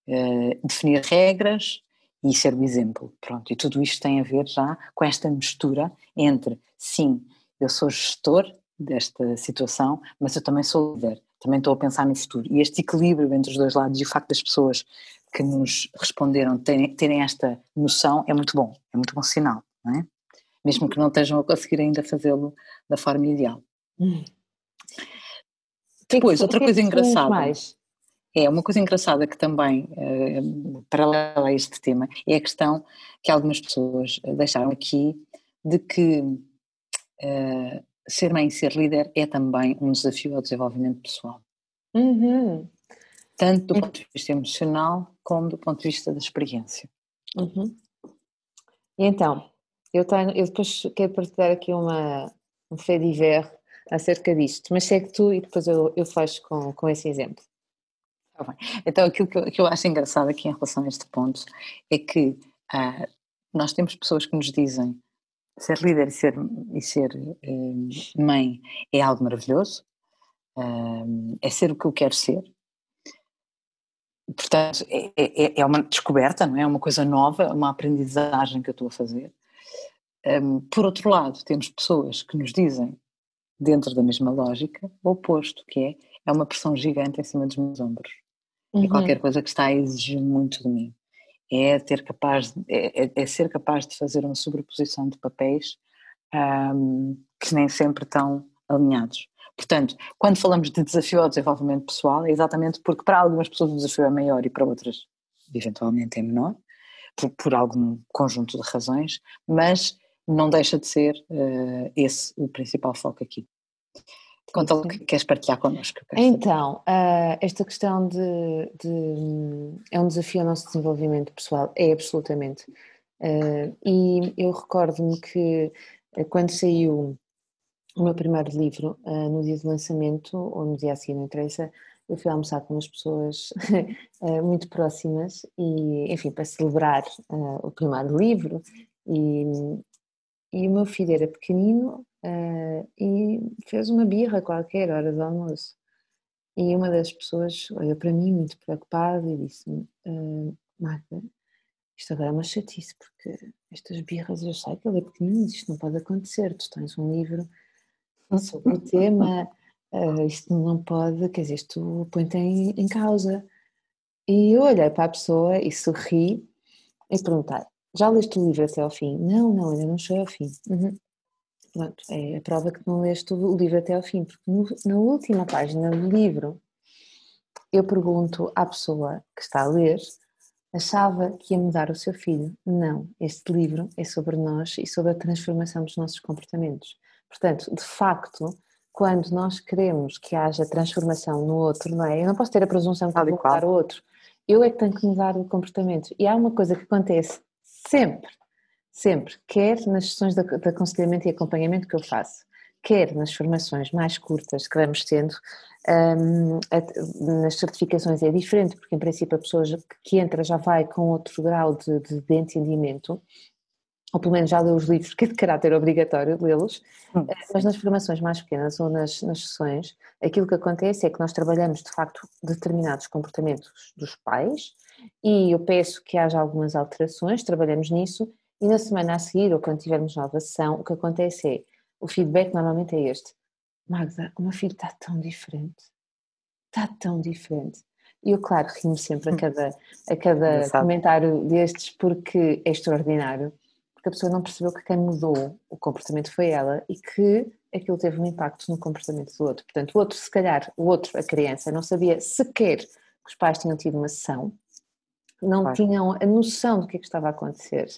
uh, definir regras, e ser o exemplo. Pronto, e tudo isto tem a ver já com esta mistura entre, sim, eu sou gestor desta situação, mas eu também sou líder, também estou a pensar no futuro. E este equilíbrio entre os dois lados e o facto das pessoas que nos responderam terem, terem esta noção é muito bom, é muito bom sinal, não é? Mesmo que não estejam a conseguir ainda fazê-lo da forma ideal. Hum. Depois, outra coisa engraçada. Mais? É, uma coisa engraçada que também, uh, paralela a este tema, é a questão que algumas pessoas eh, deixaram aqui de que uh, ser mãe e ser líder é também um desafio ao desenvolvimento pessoal. Uhum. Tanto do ponto de vista emocional como do ponto de vista da experiência. Uhum. E então, eu, tenho, eu depois quero partilhar aqui uma, um fait divers acerca disto, mas segue tu e depois eu, eu fecho com, com esse exemplo. Tá então, aquilo que eu, que eu, acho engraçado aqui em relação a este ponto é que ah, nós temos pessoas que nos dizem ser líder e ser, e ser hum, mãe é algo maravilhoso, hum, é ser o que eu quero ser. Portanto, é, é, é, uma descoberta, não é? É uma coisa nova, uma aprendizagem que eu estou a fazer. Um, por outro lado, temos pessoas que nos dizem, dentro da mesma lógica, o oposto, que é, é uma pressão gigante em cima dos meus ombros uhum. é qualquer coisa que está a exigir muito de mim. É, ter capaz, é, é, é ser capaz de fazer uma sobreposição de papéis um, que nem sempre estão alinhados. Portanto, quando falamos de desafio ao desenvolvimento pessoal, é exatamente porque para algumas pessoas o desafio é maior e para outras, eventualmente, é menor, por, por algum conjunto de razões, mas não deixa de ser uh, esse o principal foco aqui. Conta o que queres partilhar connosco. Então, uh, esta questão de, de, é um desafio ao nosso desenvolvimento pessoal, é absolutamente. Uh, e eu recordo-me que uh, quando saiu o meu primeiro livro, no dia de lançamento, ou no dia assim, não interessa, eu fui almoçar com umas pessoas [laughs] muito próximas e, enfim, para celebrar o primeiro livro e, e o meu filho era pequenino uh, e fez uma birra qualquer hora do almoço. E uma das pessoas olhou para mim muito preocupada e disse-me: uh, Magda, isto agora é uma chatice, porque estas birras eu sei que ele é pequenino, isto não pode acontecer. Tu tens um livro sobre o [laughs] tema, uh, isto não pode, quer dizer, isto põe-te em, em causa. E eu olhei para a pessoa e sorri e perguntei: Já leste o livro até ao fim? Não, não, ainda não cheguei ao fim. Uhum. Pronto, é a prova que não leste o livro até ao fim, porque no, na última página do livro eu pergunto à pessoa que está a ler achava que ia mudar o seu filho. Não, este livro é sobre nós e sobre a transformação dos nossos comportamentos. Portanto, de facto, quando nós queremos que haja transformação no outro, não é? Eu não posso ter a presunção de mudar o outro. Eu é que tenho que mudar o comportamento. E há uma coisa que acontece sempre, sempre, quer nas sessões de aconselhamento e acompanhamento que eu faço, quer nas formações mais curtas que vamos tendo, um, nas certificações é diferente, porque em princípio a pessoa que entra já vai com outro grau de, de, de entendimento, ou pelo menos já leu os livros, [laughs] que é de caráter obrigatório lê-los, hum. Eh, mas nas formações mais pequenas ou nas, nas sessões, aquilo que acontece é que nós trabalhamos de facto determinados comportamentos dos pais e eu peço que haja algumas alterações, trabalhamos nisso e na semana a seguir, ou quando tivermos nova sessão, o que acontece é, o feedback normalmente é este, Magda, o meu filho está tão diferente, está tão diferente. E eu, claro, rimo sempre a cada, a cada [laughs] comentário destes porque é extraordinário porque a pessoa não percebeu que quem mudou o comportamento foi ela e que aquilo teve um impacto no comportamento do outro. Portanto, o outro, se calhar, o outro, a criança, não sabia sequer que os pais tinham tido uma sessão, não claro. tinham a noção do que, é que estava a acontecer.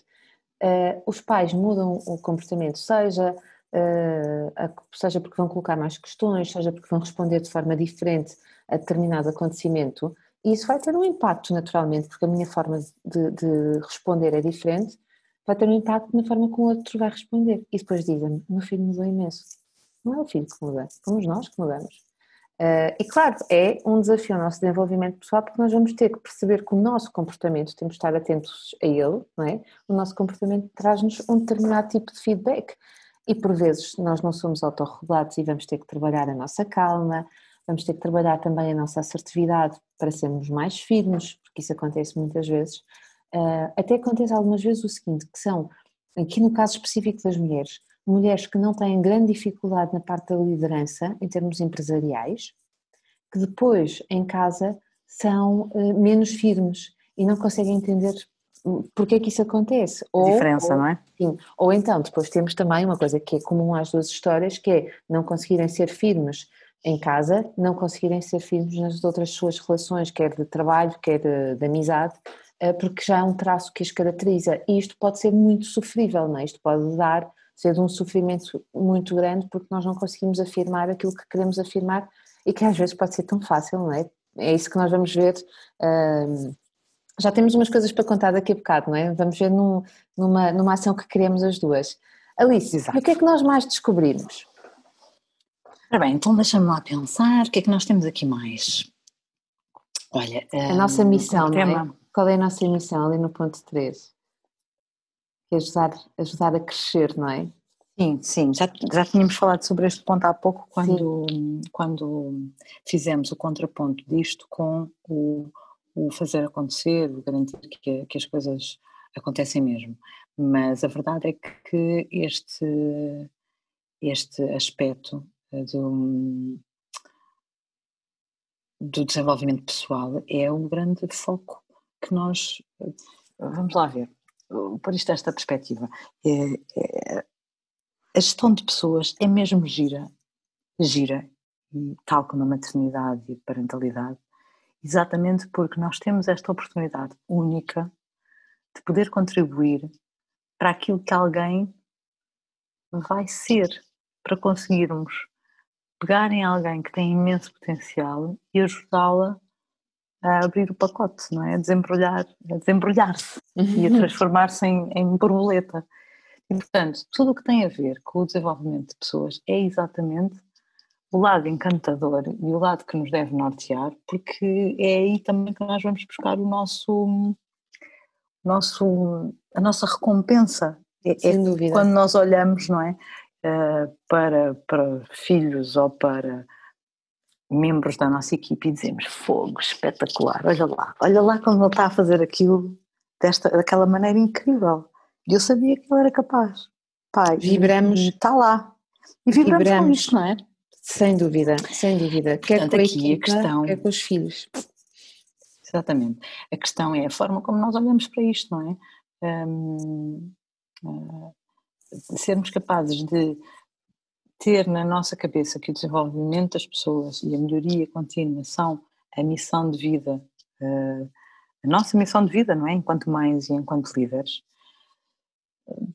Uh, os pais mudam o comportamento, seja, uh, a, seja porque vão colocar mais questões, seja porque vão responder de forma diferente a determinado acontecimento, e isso vai ter um impacto naturalmente, porque a minha forma de, de responder é diferente vai ter um impacto na forma como o outro vai responder. E depois dizem-me, meu filho mudou imenso. Não é o filho que muda, somos nós que mudamos. Uh, e claro, é um desafio ao nosso desenvolvimento pessoal porque nós vamos ter que perceber que o nosso comportamento, temos de estar atentos a ele, não é? O nosso comportamento traz-nos um determinado tipo de feedback e por vezes nós não somos autorregulados e vamos ter que trabalhar a nossa calma, vamos ter que trabalhar também a nossa assertividade para sermos mais firmes, porque isso acontece muitas vezes. Uh, até acontece algumas vezes o seguinte, que são, aqui no caso específico das mulheres, mulheres que não têm grande dificuldade na parte da liderança, em termos empresariais, que depois, em casa, são uh, menos firmes e não conseguem entender porque é que isso acontece. Ou, a diferença, ou, não é? Sim. Ou então, depois temos também uma coisa que é comum às duas histórias, que é não conseguirem ser firmes em casa, não conseguirem ser firmes nas outras suas relações, quer de trabalho, quer de, de amizade, eh, porque já é um traço que as caracteriza e isto pode ser muito sofrível, não é? Isto pode dar, ser de um sofrimento muito grande porque nós não conseguimos afirmar aquilo que queremos afirmar e que às vezes pode ser tão fácil, não é? É isso que nós vamos ver. já temos umas coisas para contar daqui a bocado, não é? Vamos ver num, numa, numa ação que queremos as duas. Alice, Exato. o que é que nós mais descobrimos? Ora bem, então deixa-me lá pensar, o que é que nós temos aqui mais? Olha, a nossa missão, um, tema, não é? Qual é a nossa missão ali no ponto 3? Que ajudar, ajudar a crescer, não é? Sim, sim, já, já tínhamos falado sobre este ponto há pouco quando, quando fizemos o contraponto disto com o, o fazer acontecer, o garantir que, que as coisas acontecem mesmo. Mas a verdade é que este, este aspecto do, do desenvolvimento pessoal é um grande foco que nós. Vamos lá ver, por isto esta perspectiva. É, é, a gestão de pessoas é mesmo gira, gira, tal como a maternidade e a parentalidade, exatamente porque nós temos esta oportunidade única de poder contribuir para aquilo que alguém vai ser, para conseguirmos pegar em alguém que tem imenso potencial e ajudá-la a abrir o pacote, não é? A desembrulhar, a desembrulhar-se e a transformar-se em, em borboleta. E, portanto, tudo o que tem a ver com o desenvolvimento de pessoas é exatamente o lado encantador e o lado que nos deve nortear, porque é aí também que nós vamos buscar o nosso, nosso a nossa recompensa. É, Sem dúvida. Quando nós olhamos, não é? Uh, para, para filhos ou para membros da nossa equipe e dizemos fogo, espetacular, olha lá, olha lá como ele está a fazer aquilo desta, daquela maneira incrível. E eu sabia que ele era capaz. Pai, vibramos. Está lá. E vibramos, vibramos, com isto, não é? Sem dúvida, sem dúvida. Quer Portanto, com a aqui equipa, a questão, quer com os filhos. Exatamente. A questão é a forma como nós olhamos para isto, não é? uh, sermos capazes de ter na nossa cabeça que o desenvolvimento das pessoas e a melhoria contínua são a missão de vida, uh, a nossa missão de vida, não é? Enquanto mães e enquanto líderes,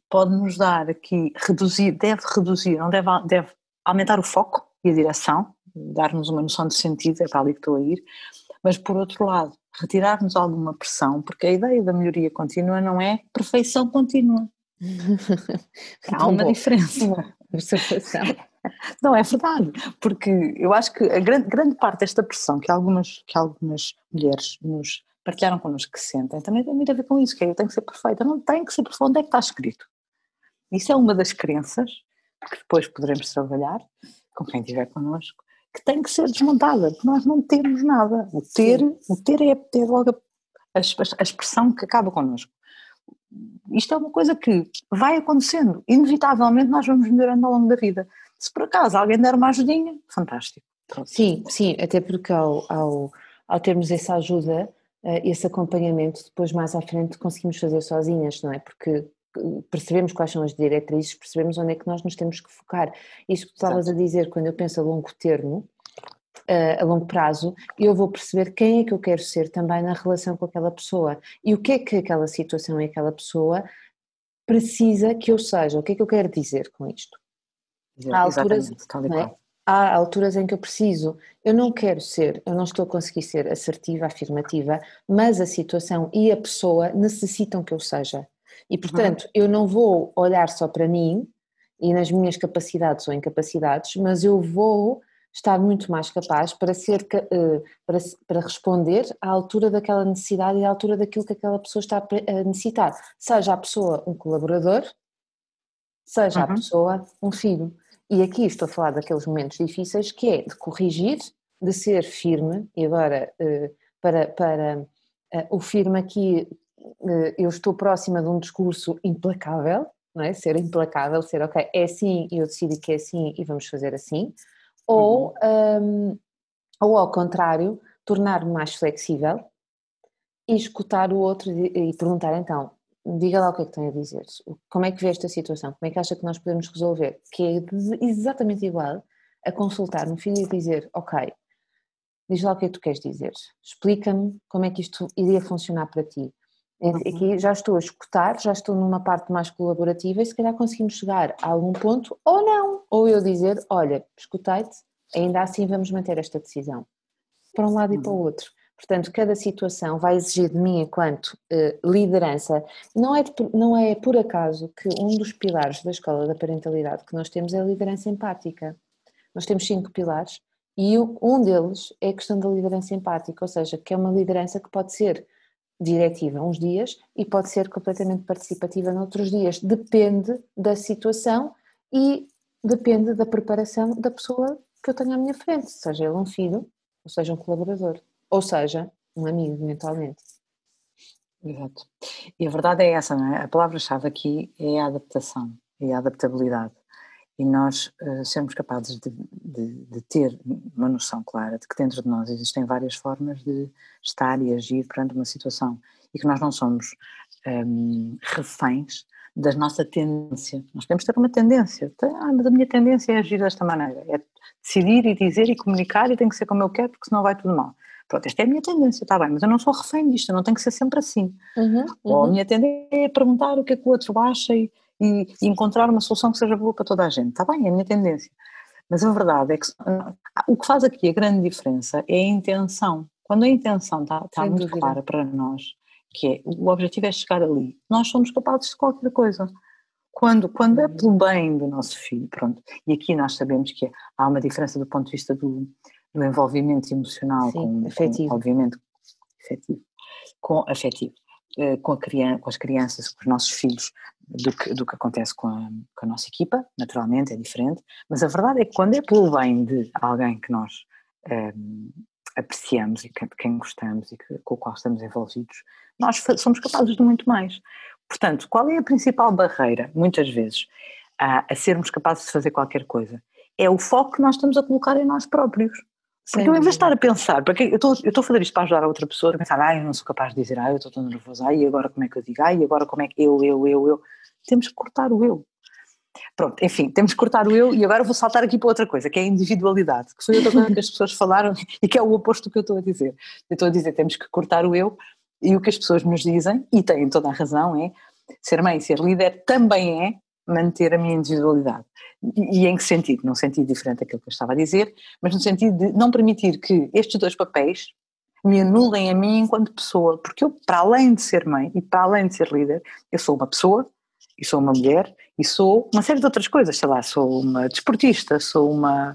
pode nos dar aqui, reduzir, deve reduzir, não deve, deve aumentar o foco e a direção, dar-nos uma noção de sentido, é para ali que estou a ir, mas por outro lado, retirar-nos alguma pressão, porque a ideia da melhoria contínua não é perfeição contínua. [laughs] Há uma diferença. Observação. [laughs] Não, é verdade, porque eu acho que a grande, grande parte desta pressão que algumas, que algumas mulheres nos partilharam connosco que sentem, também tem muito a ver com isso, que é eu tenho que ser perfeita. Não tem que ser perfeita, onde é que está escrito? Isso é uma das crenças que depois poderemos trabalhar com quem estiver connosco, que tem que ser desmontada, porque nós não temos nada. O ter, o ter é ter logo a, a expressão que acaba connosco. Isto é uma coisa que vai acontecendo, inevitavelmente nós vamos melhorando ao longo da vida. Se por acaso alguém der uma ajudinha, fantástico. Pronto. Sim, sim, até porque ao, ao, ao termos essa ajuda, eh, esse acompanhamento, depois mais à frente conseguimos fazer sozinhas, não é? Porque percebemos quais são as diretrizes, percebemos onde é que nós nos temos que focar. Isso que tu estavas a dizer, quando eu penso a longo termo, a longo prazo, eu vou perceber quem é que eu quero ser também na relação com aquela pessoa e o que é que aquela situação e aquela pessoa precisa que eu seja, o que é que eu quero dizer com isto. Há alturas, é? há alturas em que eu preciso, eu não quero ser, eu não estou a conseguir ser assertiva, afirmativa, mas a situação e a pessoa necessitam que eu seja. E, portanto, uhum. eu não vou olhar só para mim e nas minhas capacidades ou incapacidades, mas eu vou estar muito mais capaz para, ser, eh, para, para responder à altura daquela necessidade e à altura daquilo que aquela pessoa está a necessitar. Seja a pessoa um colaborador, seja uhum. a pessoa um filho. E aqui estou a falar daqueles momentos difíceis que é de corrigir, de ser firme, e agora eh, para, para eh, o firme aqui eu estou próxima de um discurso implacável, não é? Ser implacável, ser ok, é assim e eu decido que é assim e vamos fazer assim, ou, uhum. um, ou ao contrário, tornar-me mais flexível e escutar o outro e, perguntar então, diga lá o que é que tem a dizer, como é que vê esta situação, como é que acha que nós podemos resolver, que é exatamente igual a consultar no filho e dizer, ok, diz lá o que é que tu queres dizer, explica-me como é que isto iria funcionar para ti, uhum. Aqui já estou a escutar, já estou numa parte mais colaborativa e se calhar conseguimos chegar a algum ponto ou não. Ou eu dizer, olha, escutei-te, ainda assim vamos manter esta decisão. Para um lado e para o uhum. outro. Portanto, cada situação vai exigir de mim, enquanto uh, liderança, não é, de, não é por acaso que um dos pilares da escola da parentalidade que nós temos é a liderança empática. Nós temos cinco pilares e um deles é a questão da liderança empática, ou seja, que é uma liderança que pode ser diretiva uns dias e pode ser completamente participativa noutros dias. Depende da situação e depende da preparação da pessoa que eu tenho à minha frente, seja ele um filho, ou seja um colaborador, ou seja um amigo, eventualmente. Exato. E a verdade é essa, não é? A palavra-chave aqui é a adaptação e a adaptabilidade e nós uh, sermos capazes de, de, de, ter uma noção clara de que dentro de nós existem várias formas de estar e agir perante uma situação e que nós não somos um, reféns da nossa tendência. Nós temos que ter uma tendência. Ah, mas a minha tendência é agir desta maneira, é decidir e dizer e comunicar e tem que ser como eu quero porque senão vai tudo mal. Pronto, esta é a minha tendência, está bem, mas eu não sou refém disto, eu não tenho que ser sempre assim. Uhum, uhum. Ou a uhum. minha tendência é perguntar o que é que o outro acha e e, e encontrar uma solução que seja boa para toda a gente. Está bem, é a minha tendência. Mas a verdade é que o que faz aqui a grande diferença é a intenção. Quando a intenção está, está muito dúvida. clara para nós, que é o objetivo é chegar ali, nós somos capazes de qualquer coisa. Quando, quando é pelo bem do nosso filho, pronto, e aqui nós sabemos que há uma diferença do ponto de vista do, do envolvimento emocional, Sim, com, com, obviamente, afetivo, com afetivo, com, a criança, com as crianças, com os nossos filhos, do que, do que acontece com a, com a, nossa equipa, naturalmente é diferente, mas a verdade é que quando é pelo bem de alguém que nós um, ehm, apreciamos e de quem gostamos e que, com o qual estamos envolvidos, nós somos capazes de muito mais. Portanto, qual é a principal barreira, muitas vezes, a, a sermos capazes de fazer qualquer coisa? É o foco que nós estamos a colocar em nós próprios. Porque eu, em vez de estar a pensar, porque eu estou, eu estou a fazer isto para ajudar a outra pessoa, a pensar, ah, eu não sou capaz de dizer, ah, eu estou tão nervosa, ah, e agora como é que eu digo, ah, e agora como é que eu, eu, eu, eu. Temos que cortar o eu. Pronto, enfim, temos que cortar o eu e agora vou saltar aqui para outra coisa, que é a individualidade, que foi outra coisa que as pessoas falaram [laughs] e que é o oposto do que eu estou a dizer. Eu estou a dizer, temos que cortar o eu e o que as pessoas nos dizem, e têm toda a razão, é ser mãe e ser líder também é manter a minha individualidade. E, em que sentido? Num sentido diferente daquilo que eu estava a dizer, mas no sentido de não permitir que estes dois papéis me anulem a mim enquanto pessoa, porque eu, para além de ser mãe e para além de ser líder, eu sou uma pessoa, e sou uma mulher, e sou uma série de outras coisas, sei lá, sou uma desportista, sou uma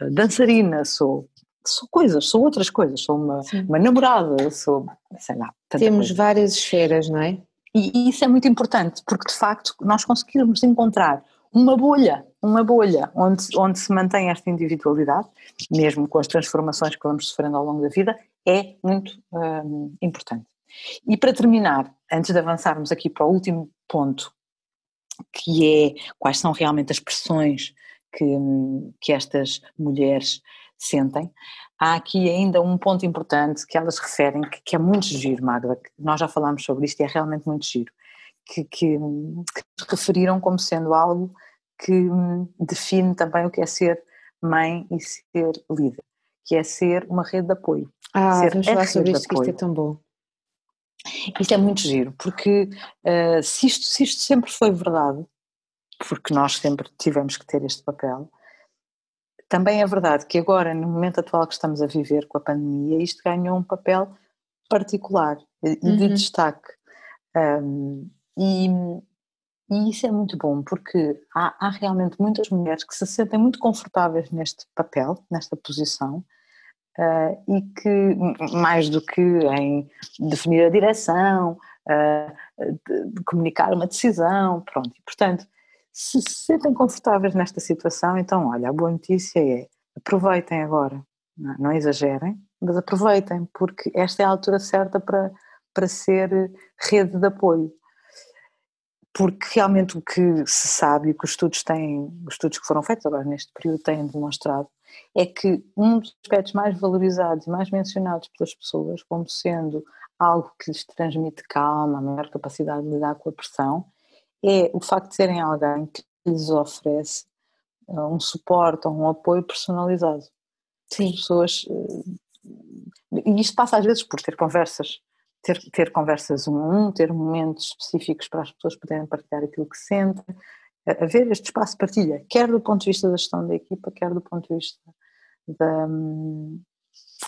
eh, dançarina, sou, sou coisas, sou outras coisas, sou uma, uma namorada, sou, sei lá. Temos coisa. várias esferas, não é? E, isso é muito importante, porque de facto nós conseguirmos encontrar uma bolha, uma bolha onde, onde se mantém esta individualidade, mesmo com as transformações que vamos sofrendo ao longo da vida, é muito hum, importante. E para terminar, antes de avançarmos aqui para o último ponto que é quais são realmente as pressões que, que estas mulheres sentem. Há aqui ainda um ponto importante que elas referem, que, que é muito giro, Magda, que nós já falámos sobre isto e é realmente muito giro, que, que, que referiram como sendo algo que define também o que é ser mãe e ser líder, que é ser uma rede de apoio. Ah, ser vamos falar sobre isto, que isto é tão bom. Isto é muito giro, porque uh, se, isto, se isto sempre foi verdade, porque nós sempre tivemos que ter este papel, também é verdade que agora, no momento atual que estamos a viver com a pandemia, isto ganhou um papel particular e de uhum. destaque. Um, e, e, isso é muito bom, porque há, há realmente muitas mulheres que se sentem muito confortáveis neste papel, nesta posição, uh, e que, mais do que em definir a direção, uh, de, de, comunicar uma decisão, pronto. E, portanto, se se sentem confortáveis nesta situação, então, olha, a boa notícia é aproveitem agora, não, não exagerem, mas aproveitem, porque esta é a altura certa para, para ser rede de apoio. Porque realmente o que se sabe e que os estudos têm, os estudos que foram feitos agora neste período têm demonstrado é que um dos aspectos mais valorizados e mais mencionados pelas pessoas como sendo algo que lhes transmite calma, maior capacidade de lidar com a pressão, é o facto de serem alguém que lhes oferece eh, um suporte ou um apoio personalizado. Sim. As pessoas. Eh, e isto passa às vezes por ter conversas, ter, ter conversas um a um, ter momentos específicos para as pessoas poderem partilhar aquilo que sentem, haver este espaço de partilha, quer do ponto de vista da gestão da equipa, quer do ponto de vista da,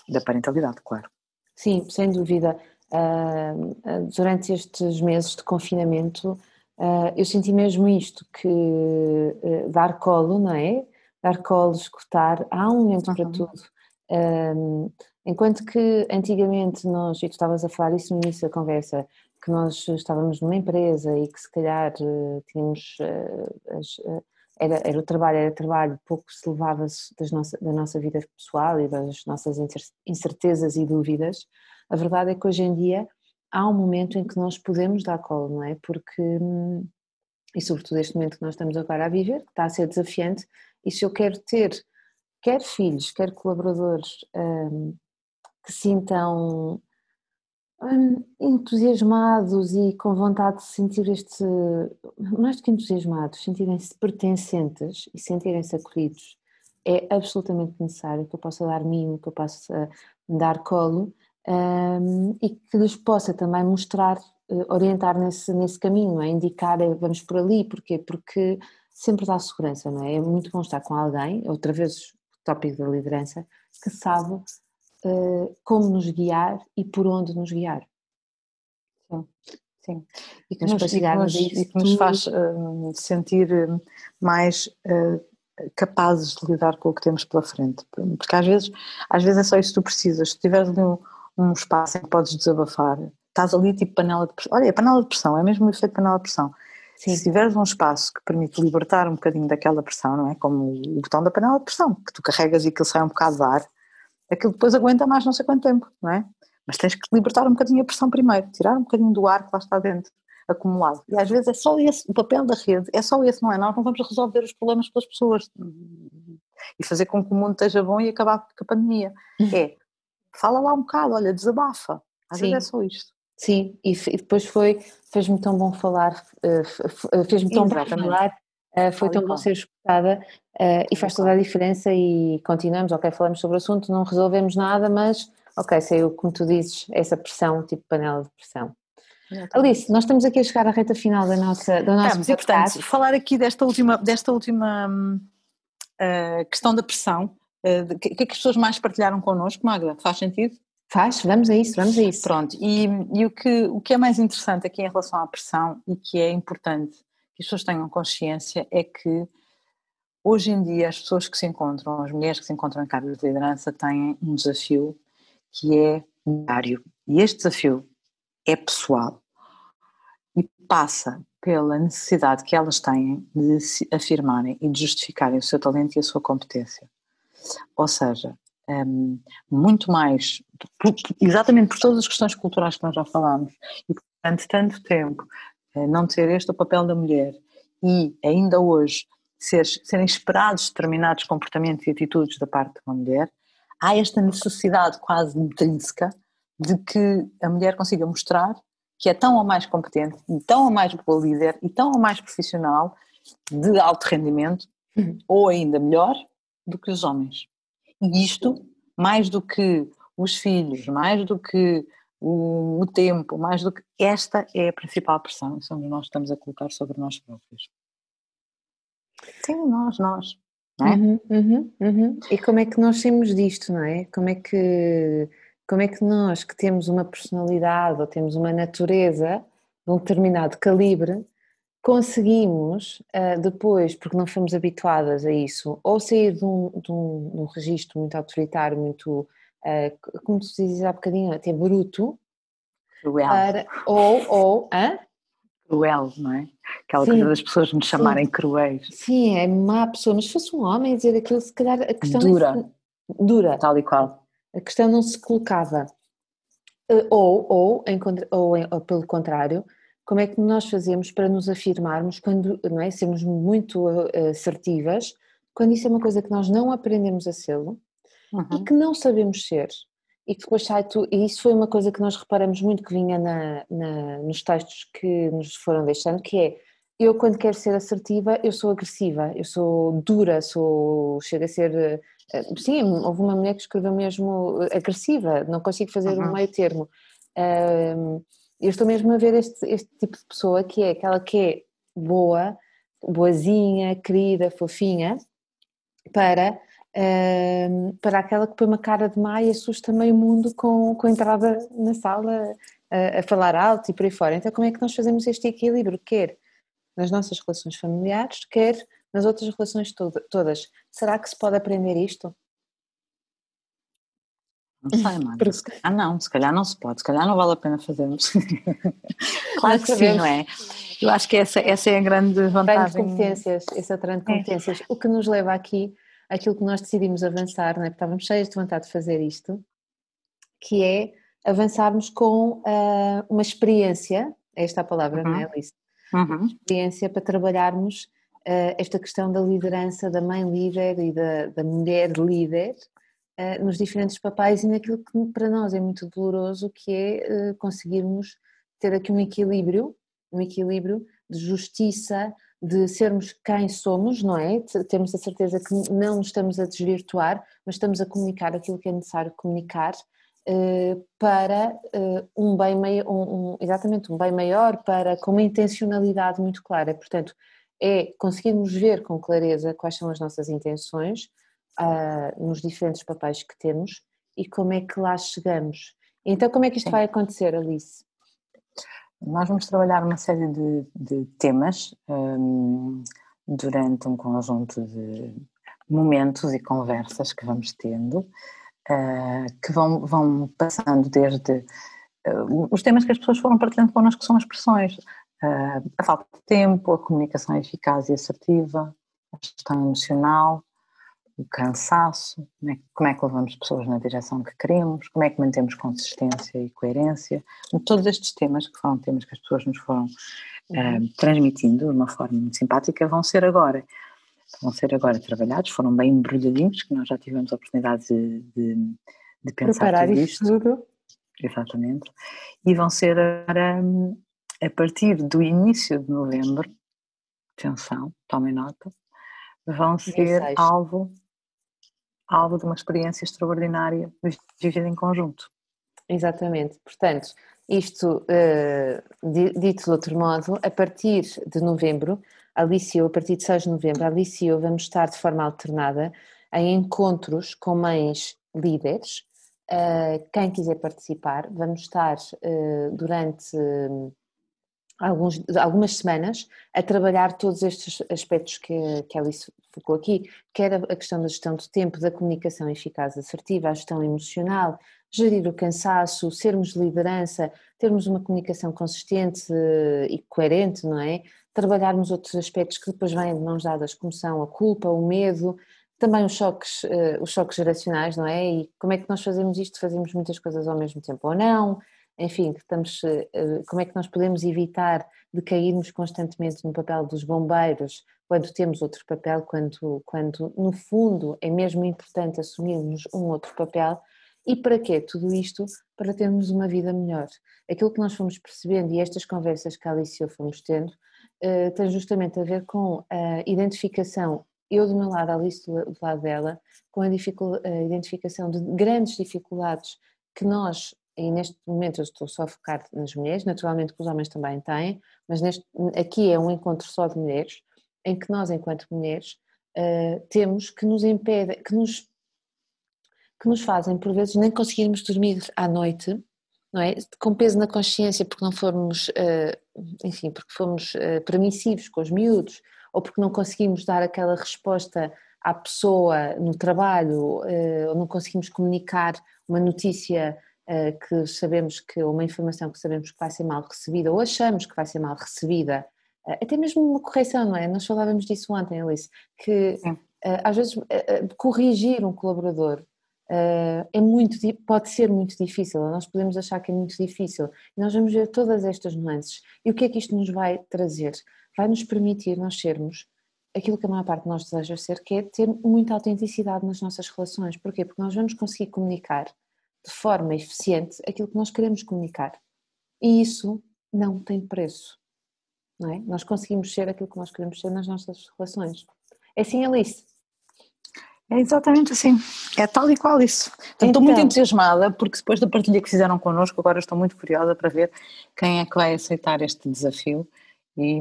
da parentalidade, claro. Sim, sem dúvida. Uh, durante estes meses de confinamento, uh, eu senti mesmo isto, que uh, dar colo, não é? Dar colo, escutar, há um momento uhum. para tudo. enquanto que antigamente nós, e tu estavas a falar isso no início da conversa, que nós estávamos numa empresa e que se calhar eh, tínhamos as, era, era o trabalho, era trabalho, pouco se levava das nossa, da nossa vida pessoal e das nossas incertezas e dúvidas, a verdade é que hoje em dia há um momento em que nós podemos dar colo, não é? Porque, e sobretudo este momento que nós estamos agora a viver, que está a ser desafiante, e se eu quero ter quer filhos, quer colaboradores um, que sintam Hum, entusiasmados e com vontade de sentir este, mais do que entusiasmados, sentirem-se pertencentes e sentirem-se acolhidos, é absolutamente necessário que eu possa dar mimo, que eu possa dar colo um, e que lhes possa também mostrar, eh, orientar nesse, nesse caminho, é? indicar, eh, vamos por ali, porquê? Porque sempre dá segurança, não é? É muito bom estar com alguém, outra vez o tópico da liderança, que sabe uh, como nos guiar e por onde nos guiar. Sim, sim. E que, nos, e que nos, e que nos faz uh, sentir mais uh, capazes de lidar com o que temos pela frente. Porque às vezes, às vezes é só isso que tu precisas. Se tiveres ali um, um espaço em que podes desabafar, estás ali tipo panela de pressão. Olha, a panela de pressão, é mesmo o efeito panela de pressão. Sim. Se tiveres um espaço que permite libertar um bocadinho daquela pressão, não é? Como o botão da panela de pressão, que tu carregas e aquilo sai um bocado de ar, aquilo depois aguenta mais não sei quanto tempo, não é? Mas tens que libertar um bocadinho a pressão primeiro, tirar um bocadinho do ar que lá está dentro, acumulado. E às vezes é só esse, o papel da rede é só esse, não é? Nós não vamos resolver os problemas pelas pessoas. e fazer com que o mundo esteja bom e acabar com a pandemia. Uhum. É, fala lá um bocado, olha, desabafa. Às Sim. vezes é só isto. Sim, e, e depois foi, fez-me tão bom falar, uh, fez-me tão bom falar, uh, foi tão bom ser escutada e faz toda a diferença e continuamos, ok, falamos sobre o assunto, não resolvemos nada, mas ok, saiu, como tu dizes, essa pressão, tipo panela de pressão. Alice, nós estamos aqui a chegar à reta final da nossa, da nossa é, portanto, falar aqui desta última, desta última uh, questão da pressão, o que, que é que as pessoas mais partilharam connosco, Magda? Faz sentido? Faz, vamos a isso, vamos a isso. Pronto, e, e o, que, o que é mais interessante aqui em relação à pressão e que é importante que as pessoas tenham consciência é que hoje em dia as pessoas que se encontram, as mulheres que se encontram em cargos de liderança têm um desafio que é diário. E este desafio é pessoal e passa pela necessidade que elas têm de se afirmarem e de justificarem o seu talento e a sua competência. Ou seja, um, muito mais, exatamente por todas as questões culturais que nós já falámos, e durante tanto tempo eh, não ser este o papel da mulher e ainda hoje ser, serem esperados determinados comportamentos e atitudes da parte de uma mulher, há esta necessidade quase intrínseca de que a mulher consiga mostrar que é tão ou mais competente e tão ou mais boa líder e tão ou mais profissional de alto rendimento uhum. ou ainda melhor do que os homens. E isto, mais do que os filhos, mais do que o, o tempo, mais do que esta é a principal pressão que nós estamos a colocar sobre nós próprios. Sim, nós, nós. É? Uhum, uhum, uhum. E como é que nós saímos disto, não é? Como é que como é que nós que temos uma personalidade ou temos uma natureza de um determinado calibre conseguimos uh, depois, porque não fomos habituadas a isso, ou sair de um, de um, de um registro muito autoritário, muito, uh, como se diz há bocadinho, até bruto, cruel. Para, ou, ou, hã? Cruel, não é? Aquela sim, coisa das pessoas me chamarem sim. cruéis. Sim, é má pessoa, mas se fosse um homem dizer aquilo, se calhar a questão dura. Dura. Tal e qual a questão não se colocava. Eh, ou, ou, em, ou, ou, pelo contrário, como é que nós fazemos para nos afirmarmos quando, não é, sermos muito eh, assertivas, quando isso é uma coisa que nós não aprendemos a ser uhum. e que não sabemos ser. E que depois sai tu, e isso foi uma coisa que nós reparamos muito que vinha na, na, nos textos que nos foram deixando, que é eu quando quero ser assertiva, eu sou agressiva, eu sou dura, sou, chego a ser eh, sim, houve uma mulher que escreveu mesmo agressiva, não consigo fazer uhum. um meio termo. Eu estou mesmo a ver este, este tipo de pessoa que é aquela que é boa, boazinha, querida, fofinha, para, para aquela que põe uma cara de má e assusta meio mundo com, com a entrada na sala a, a falar alto e por aí fora. Então, como é que nós fazemos este equilíbrio? Quer nas nossas relações familiares, quer nas outras relações todas. Será que se pode aprender isto? Não sei, mano. Porque... Ah, não, se calhar não se pode, se calhar não vale a pena fazermos. [laughs] claro que sim, não é? Eu acho que essa, essa é a grande vantagem. Treino de competências, esse é o treino de é. competências. É. O que nos leva aqui, aquilo que nós decidimos avançar, não é? Porque estávamos cheios de vontade de fazer isto, que é avançarmos com uh, uma experiência, esta é a palavra, uhum. não é, uhum. Alice? Uhum. Experiência para trabalharmos uh, esta questão da liderança, da mãe líder e da, da mulher líder nos diferentes papéis e naquilo que para nós é muito doloroso, que é uh, conseguirmos ter aqui um equilíbrio, um equilíbrio de justiça, de sermos quem somos, não é? Termos a certeza que não estamos a desvirtuar, mas estamos a comunicar aquilo que é necessário comunicar para um bem maior, um, exatamente um bem maior, para com uma intencionalidade muito clara. Portanto, é conseguirmos ver com clareza quais são as nossas intenções uh, nos diferentes papéis que temos e como é que lá chegamos. Então, como é que isto Sim. vai acontecer, Alice? Nós vamos trabalhar uma série de, de temas um, durante um conjunto de momentos e conversas que vamos tendo, uh, que vão, vão passando desde uh, os temas que as pessoas foram partilhando connosco, que são as expressões, uh, a falta de tempo, a comunicação eficaz e assertiva, a gestão emocional, o cansaço, como é, como é que levamos pessoas na direção que queremos, como é que mantemos consistência e coerência, todos estes temas que foram temas que as pessoas nos foram uh, transmitindo de uma forma muito simpática vão ser agora. Vão ser agora trabalhados, foram bem embrulhadinhos, que nós já tivemos a oportunidade de, de, de pensar Preparar tudo isto tudo. Exatamente. E vão ser agora, a partir do início de novembro, atenção, tomem nota, vão ser alvo, alvo de uma experiência extraordinária vivida em conjunto. Exatamente. Portanto, isto, di- dito de outro modo, a partir de novembro, Alice e eu, a partir de 6 de novembro, Alice e eu vamos estar de forma alternada em encontros com mães líderes. Eh, quem quiser participar, vamos estar eh, durante alguns, algumas semanas a trabalhar todos estes aspectos que, que a Alice focou aqui, quer a questão da gestão do tempo, da comunicação eficaz assertiva, a gestão emocional, gerir o cansaço, sermos liderança, termos uma comunicação consistente eh, e coerente, não é? Trabalharmos outros aspectos que depois vêm de mãos dadas, como são a culpa, o medo, também os choques, eh, os choques geracionais, não é? E como é que nós fazemos isto? Fazemos muitas coisas ao mesmo tempo ou não? Enfim, que estamos, eh, como é que nós podemos evitar de cairmos constantemente no papel dos bombeiros quando temos outro papel, quando, quando no fundo é mesmo importante assumirmos um outro papel e para quê tudo isto? Para termos uma vida melhor. Aquilo que nós fomos percebendo e estas conversas que a Alice e eu fomos tendo eh, tem justamente a ver com a identificação, eu do meu lado, a Alice do do lado dela, com a, a identificação de grandes dificuldades que nós, e neste momento eu estou só a focar nas mulheres, naturalmente que os homens também têm, mas neste, aqui é um encontro só de mulheres, em que nós, enquanto mulheres, eh, temos que nos impede, que nos que nos fazem, por vezes, nem conseguirmos dormir à noite, não é? Com peso na consciência porque não fomos, eh, enfim, porque fomos eh, permissivos com os miúdos, ou porque não conseguimos dar aquela resposta à pessoa no trabalho, ou não conseguimos comunicar uma notícia que sabemos que, ou uma informação que sabemos que vai ser mal recebida, ou achamos que vai ser mal recebida, eh, até mesmo uma correção, não é? Nós falávamos disso ontem, Alice, que Sim. eh, às vezes eh, eh, corrigir um colaborador é muito, pode ser muito difícil, nós podemos achar que é muito difícil. Nós vamos ver todas estas nuances. E o que é que isto nos vai trazer? Vai nos permitir nós sermos aquilo que a maior parte de nós deseja ser, que é ter muita autenticidade nas nossas relações. Porquê? Porque nós vamos conseguir comunicar de forma eficiente aquilo que nós queremos comunicar. E isso não tem preço. Não é? Nós conseguimos ser aquilo que nós queremos ser nas nossas relações. É assim, Alice? É exatamente assim, é tal e qual isso. Portanto, estou muito Então. entusiasmada porque depois da partilha que fizeram connosco, agora estou muito curiosa para ver quem é que vai aceitar este desafio e,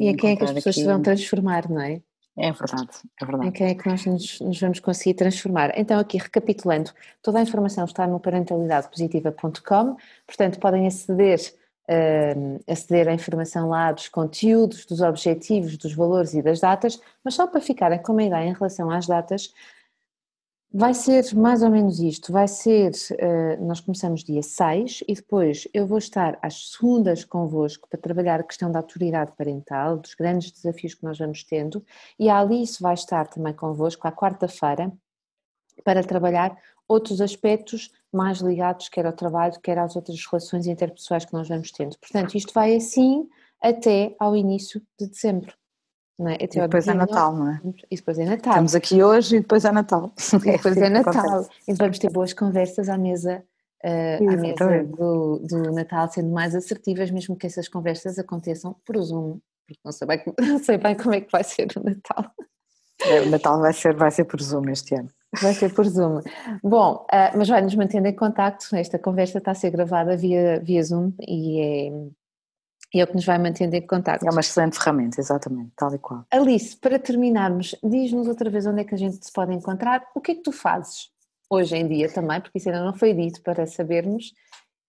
E a quem é que as pessoas se aqui- vão transformar, não é? É verdade, é Em verdade. quem é que nós nos, nos vamos conseguir transformar? Então, aqui recapitulando, toda a informação está no parentalidadepositiva.com, portanto, podem aceder, hum, aceder à informação lá dos conteúdos, dos objetivos, dos valores e das datas, mas só para ficarem com uma ideia em relação às datas, vai ser mais ou menos isto, vai ser, eh, nós começamos dia 6 e depois eu vou estar às segundas convosco para trabalhar a questão da autoridade parental, dos grandes desafios que nós vamos tendo, e a Alice vai estar também convosco à quarta-feira para trabalhar outros aspectos mais ligados quer ao trabalho, quer às outras relações interpessoais que nós vamos tendo. Portanto, isto vai assim até ao início de dezembro. Não é? Até E ao depois é Natal, 9 não é? E depois é Natal. Estamos aqui hoje e depois é Natal. [laughs] E depois é que Natal. E vamos ter boas conversas à mesa, eh, à mesa do, do Natal, sendo mais assertivas, mesmo que essas conversas aconteçam por Zoom, porque não sei bem, como- [laughs] não sei bem como é que vai ser o Natal. É, O Natal vai ser, vai ser por Zoom este ano. Vai ser por Zoom. Bom, ah, mas vai nos mantendo em contacto. Esta conversa está a ser gravada via, via Zoom e é, e é o que nos vai mantendo em contacto. É uma excelente ferramenta, exatamente, tal e qual. Alice, para terminarmos, diz-nos outra vez onde é que a gente se pode encontrar. O que é que tu fazes hoje em dia também, porque isso ainda não foi dito para sabermos.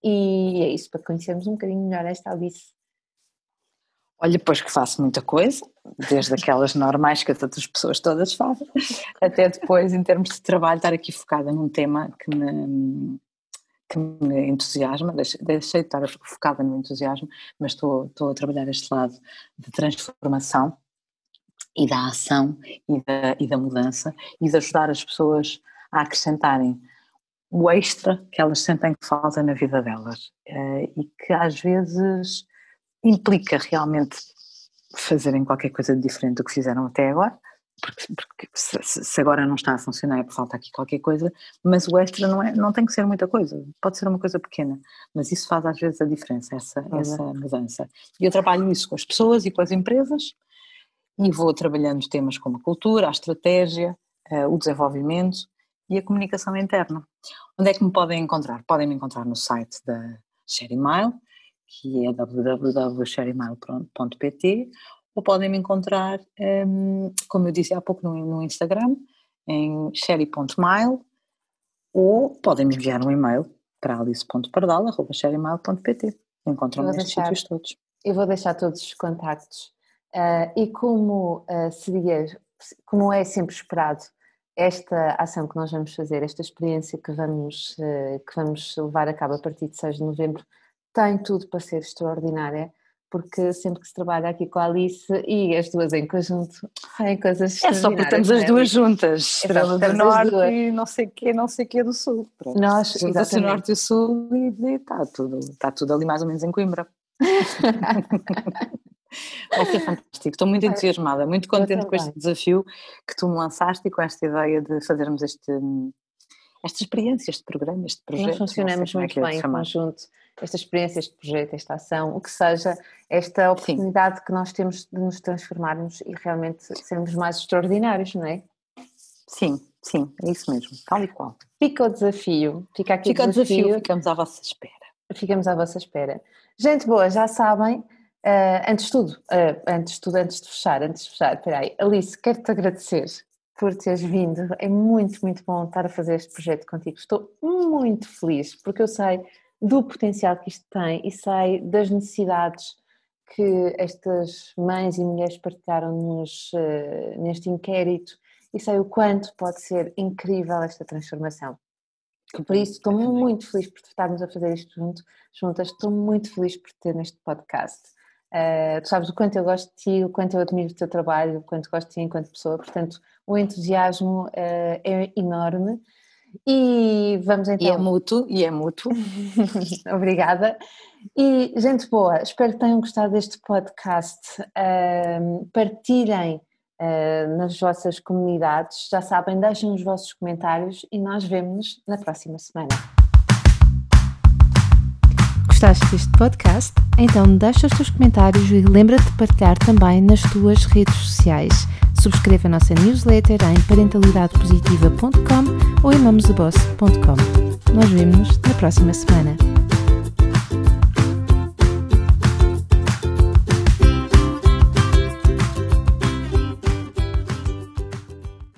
E é isso, para conhecermos um bocadinho melhor esta Alice. Olha, pois que faço muita coisa, desde aquelas normais que as pessoas todas fazem, até depois, em termos de trabalho, estar aqui focada num tema que me, que me entusiasma, deixei, deixei de estar focada no entusiasmo, mas estou, estou a trabalhar este lado de transformação e da ação e da, e da mudança e de ajudar as pessoas a acrescentarem o extra que elas sentem que falta na vida delas. Eh, e que às vezes implica realmente fazerem qualquer coisa diferente do que fizeram até agora, porque, porque se, se, agora não está a funcionar é porque falta aqui qualquer coisa, mas o extra não, é, não tem que ser muita coisa, pode ser uma coisa pequena, mas isso faz às vezes a diferença, essa, uhum. essa mudança. E eu trabalho isso com as pessoas e com as empresas e vou trabalhando temas como a cultura, a estratégia, uh, o desenvolvimento e a comunicação interna. Onde é que me podem encontrar? Podem me encontrar no site da ShareMail, que é www.shareemail.pt ou podem me encontrar, um, como eu disse há pouco, no, no Instagram, em sherry.mail, ou podem me enviar um e-mail para alice.pardal.sherrymail.pt. Encontram-me nestes sítios todos. Eu vou deixar todos os contactos. Uh, e como uh, seria, como é sempre esperado, esta ação que nós vamos fazer, esta experiência que vamos, uh, que vamos levar a cabo a partir de 6 de novembro, tem tudo para ser extraordinária porque sempre que se trabalha aqui com a Alice e as duas em conjunto, saem coisas É só porque estamos as duas juntas, Estrela do Norte e não sei que, não sei que do Sul. Pronto. Nós, Juntas o Norte e o Sul e está tudo, está tudo ali mais ou menos em Coimbra. [laughs] Vai ser fantástico, estou muito entusiasmada, muito contente com este desafio que tu me lançaste e com esta ideia de fazermos este, esta experiência, este programa, este projeto. Nós funcionamos muito é bem em conjunto esta experiência, este projeto, esta ação, o que seja, esta oportunidade Sim. que nós temos de nos transformarmos e realmente sermos mais extraordinários, não é? Sim, sim, é isso mesmo, tal e qual. Fica o desafio, fica aqui fica o desafio. desafio. Ficamos à vossa espera. Ficamos à vossa espera. Gente boa, já sabem, uh, antes de tudo, uh, antes de tudo, antes de fechar, antes de fechar, espera aí, Alice, quero-te agradecer por teres vindo, é muito, muito bom estar a fazer este projeto contigo, estou muito feliz, porque eu sei do potencial que isto tem e sei das necessidades que estas mães e mulheres partilharam nos, uh, neste inquérito e sei o quanto pode ser incrível esta transformação. Por isso estou muito feliz por estarmos a fazer isto junto, juntas, estou muito feliz por ter neste podcast. Uh, tu sabes o quanto eu gosto de ti, o quanto eu admiro o teu trabalho, o quanto gosto de ti enquanto pessoa, portanto o entusiasmo uh, é enorme e vamos então. E é mútuo, e é mútuo. [laughs] Obrigada. E, gente boa, espero que tenham gostado deste podcast. Partilhem uh, nas vossas comunidades. Já sabem, deixem os vossos comentários e nós vemos-nos na próxima semana. Gostaste deste podcast? Então deixa os teus comentários e lembra-te de partilhar também nas tuas redes sociais. Subscreva a nossa newsletter em parentalidadepositiva.com ou em mamosdeboss.com. Nós vemos-nos na próxima semana.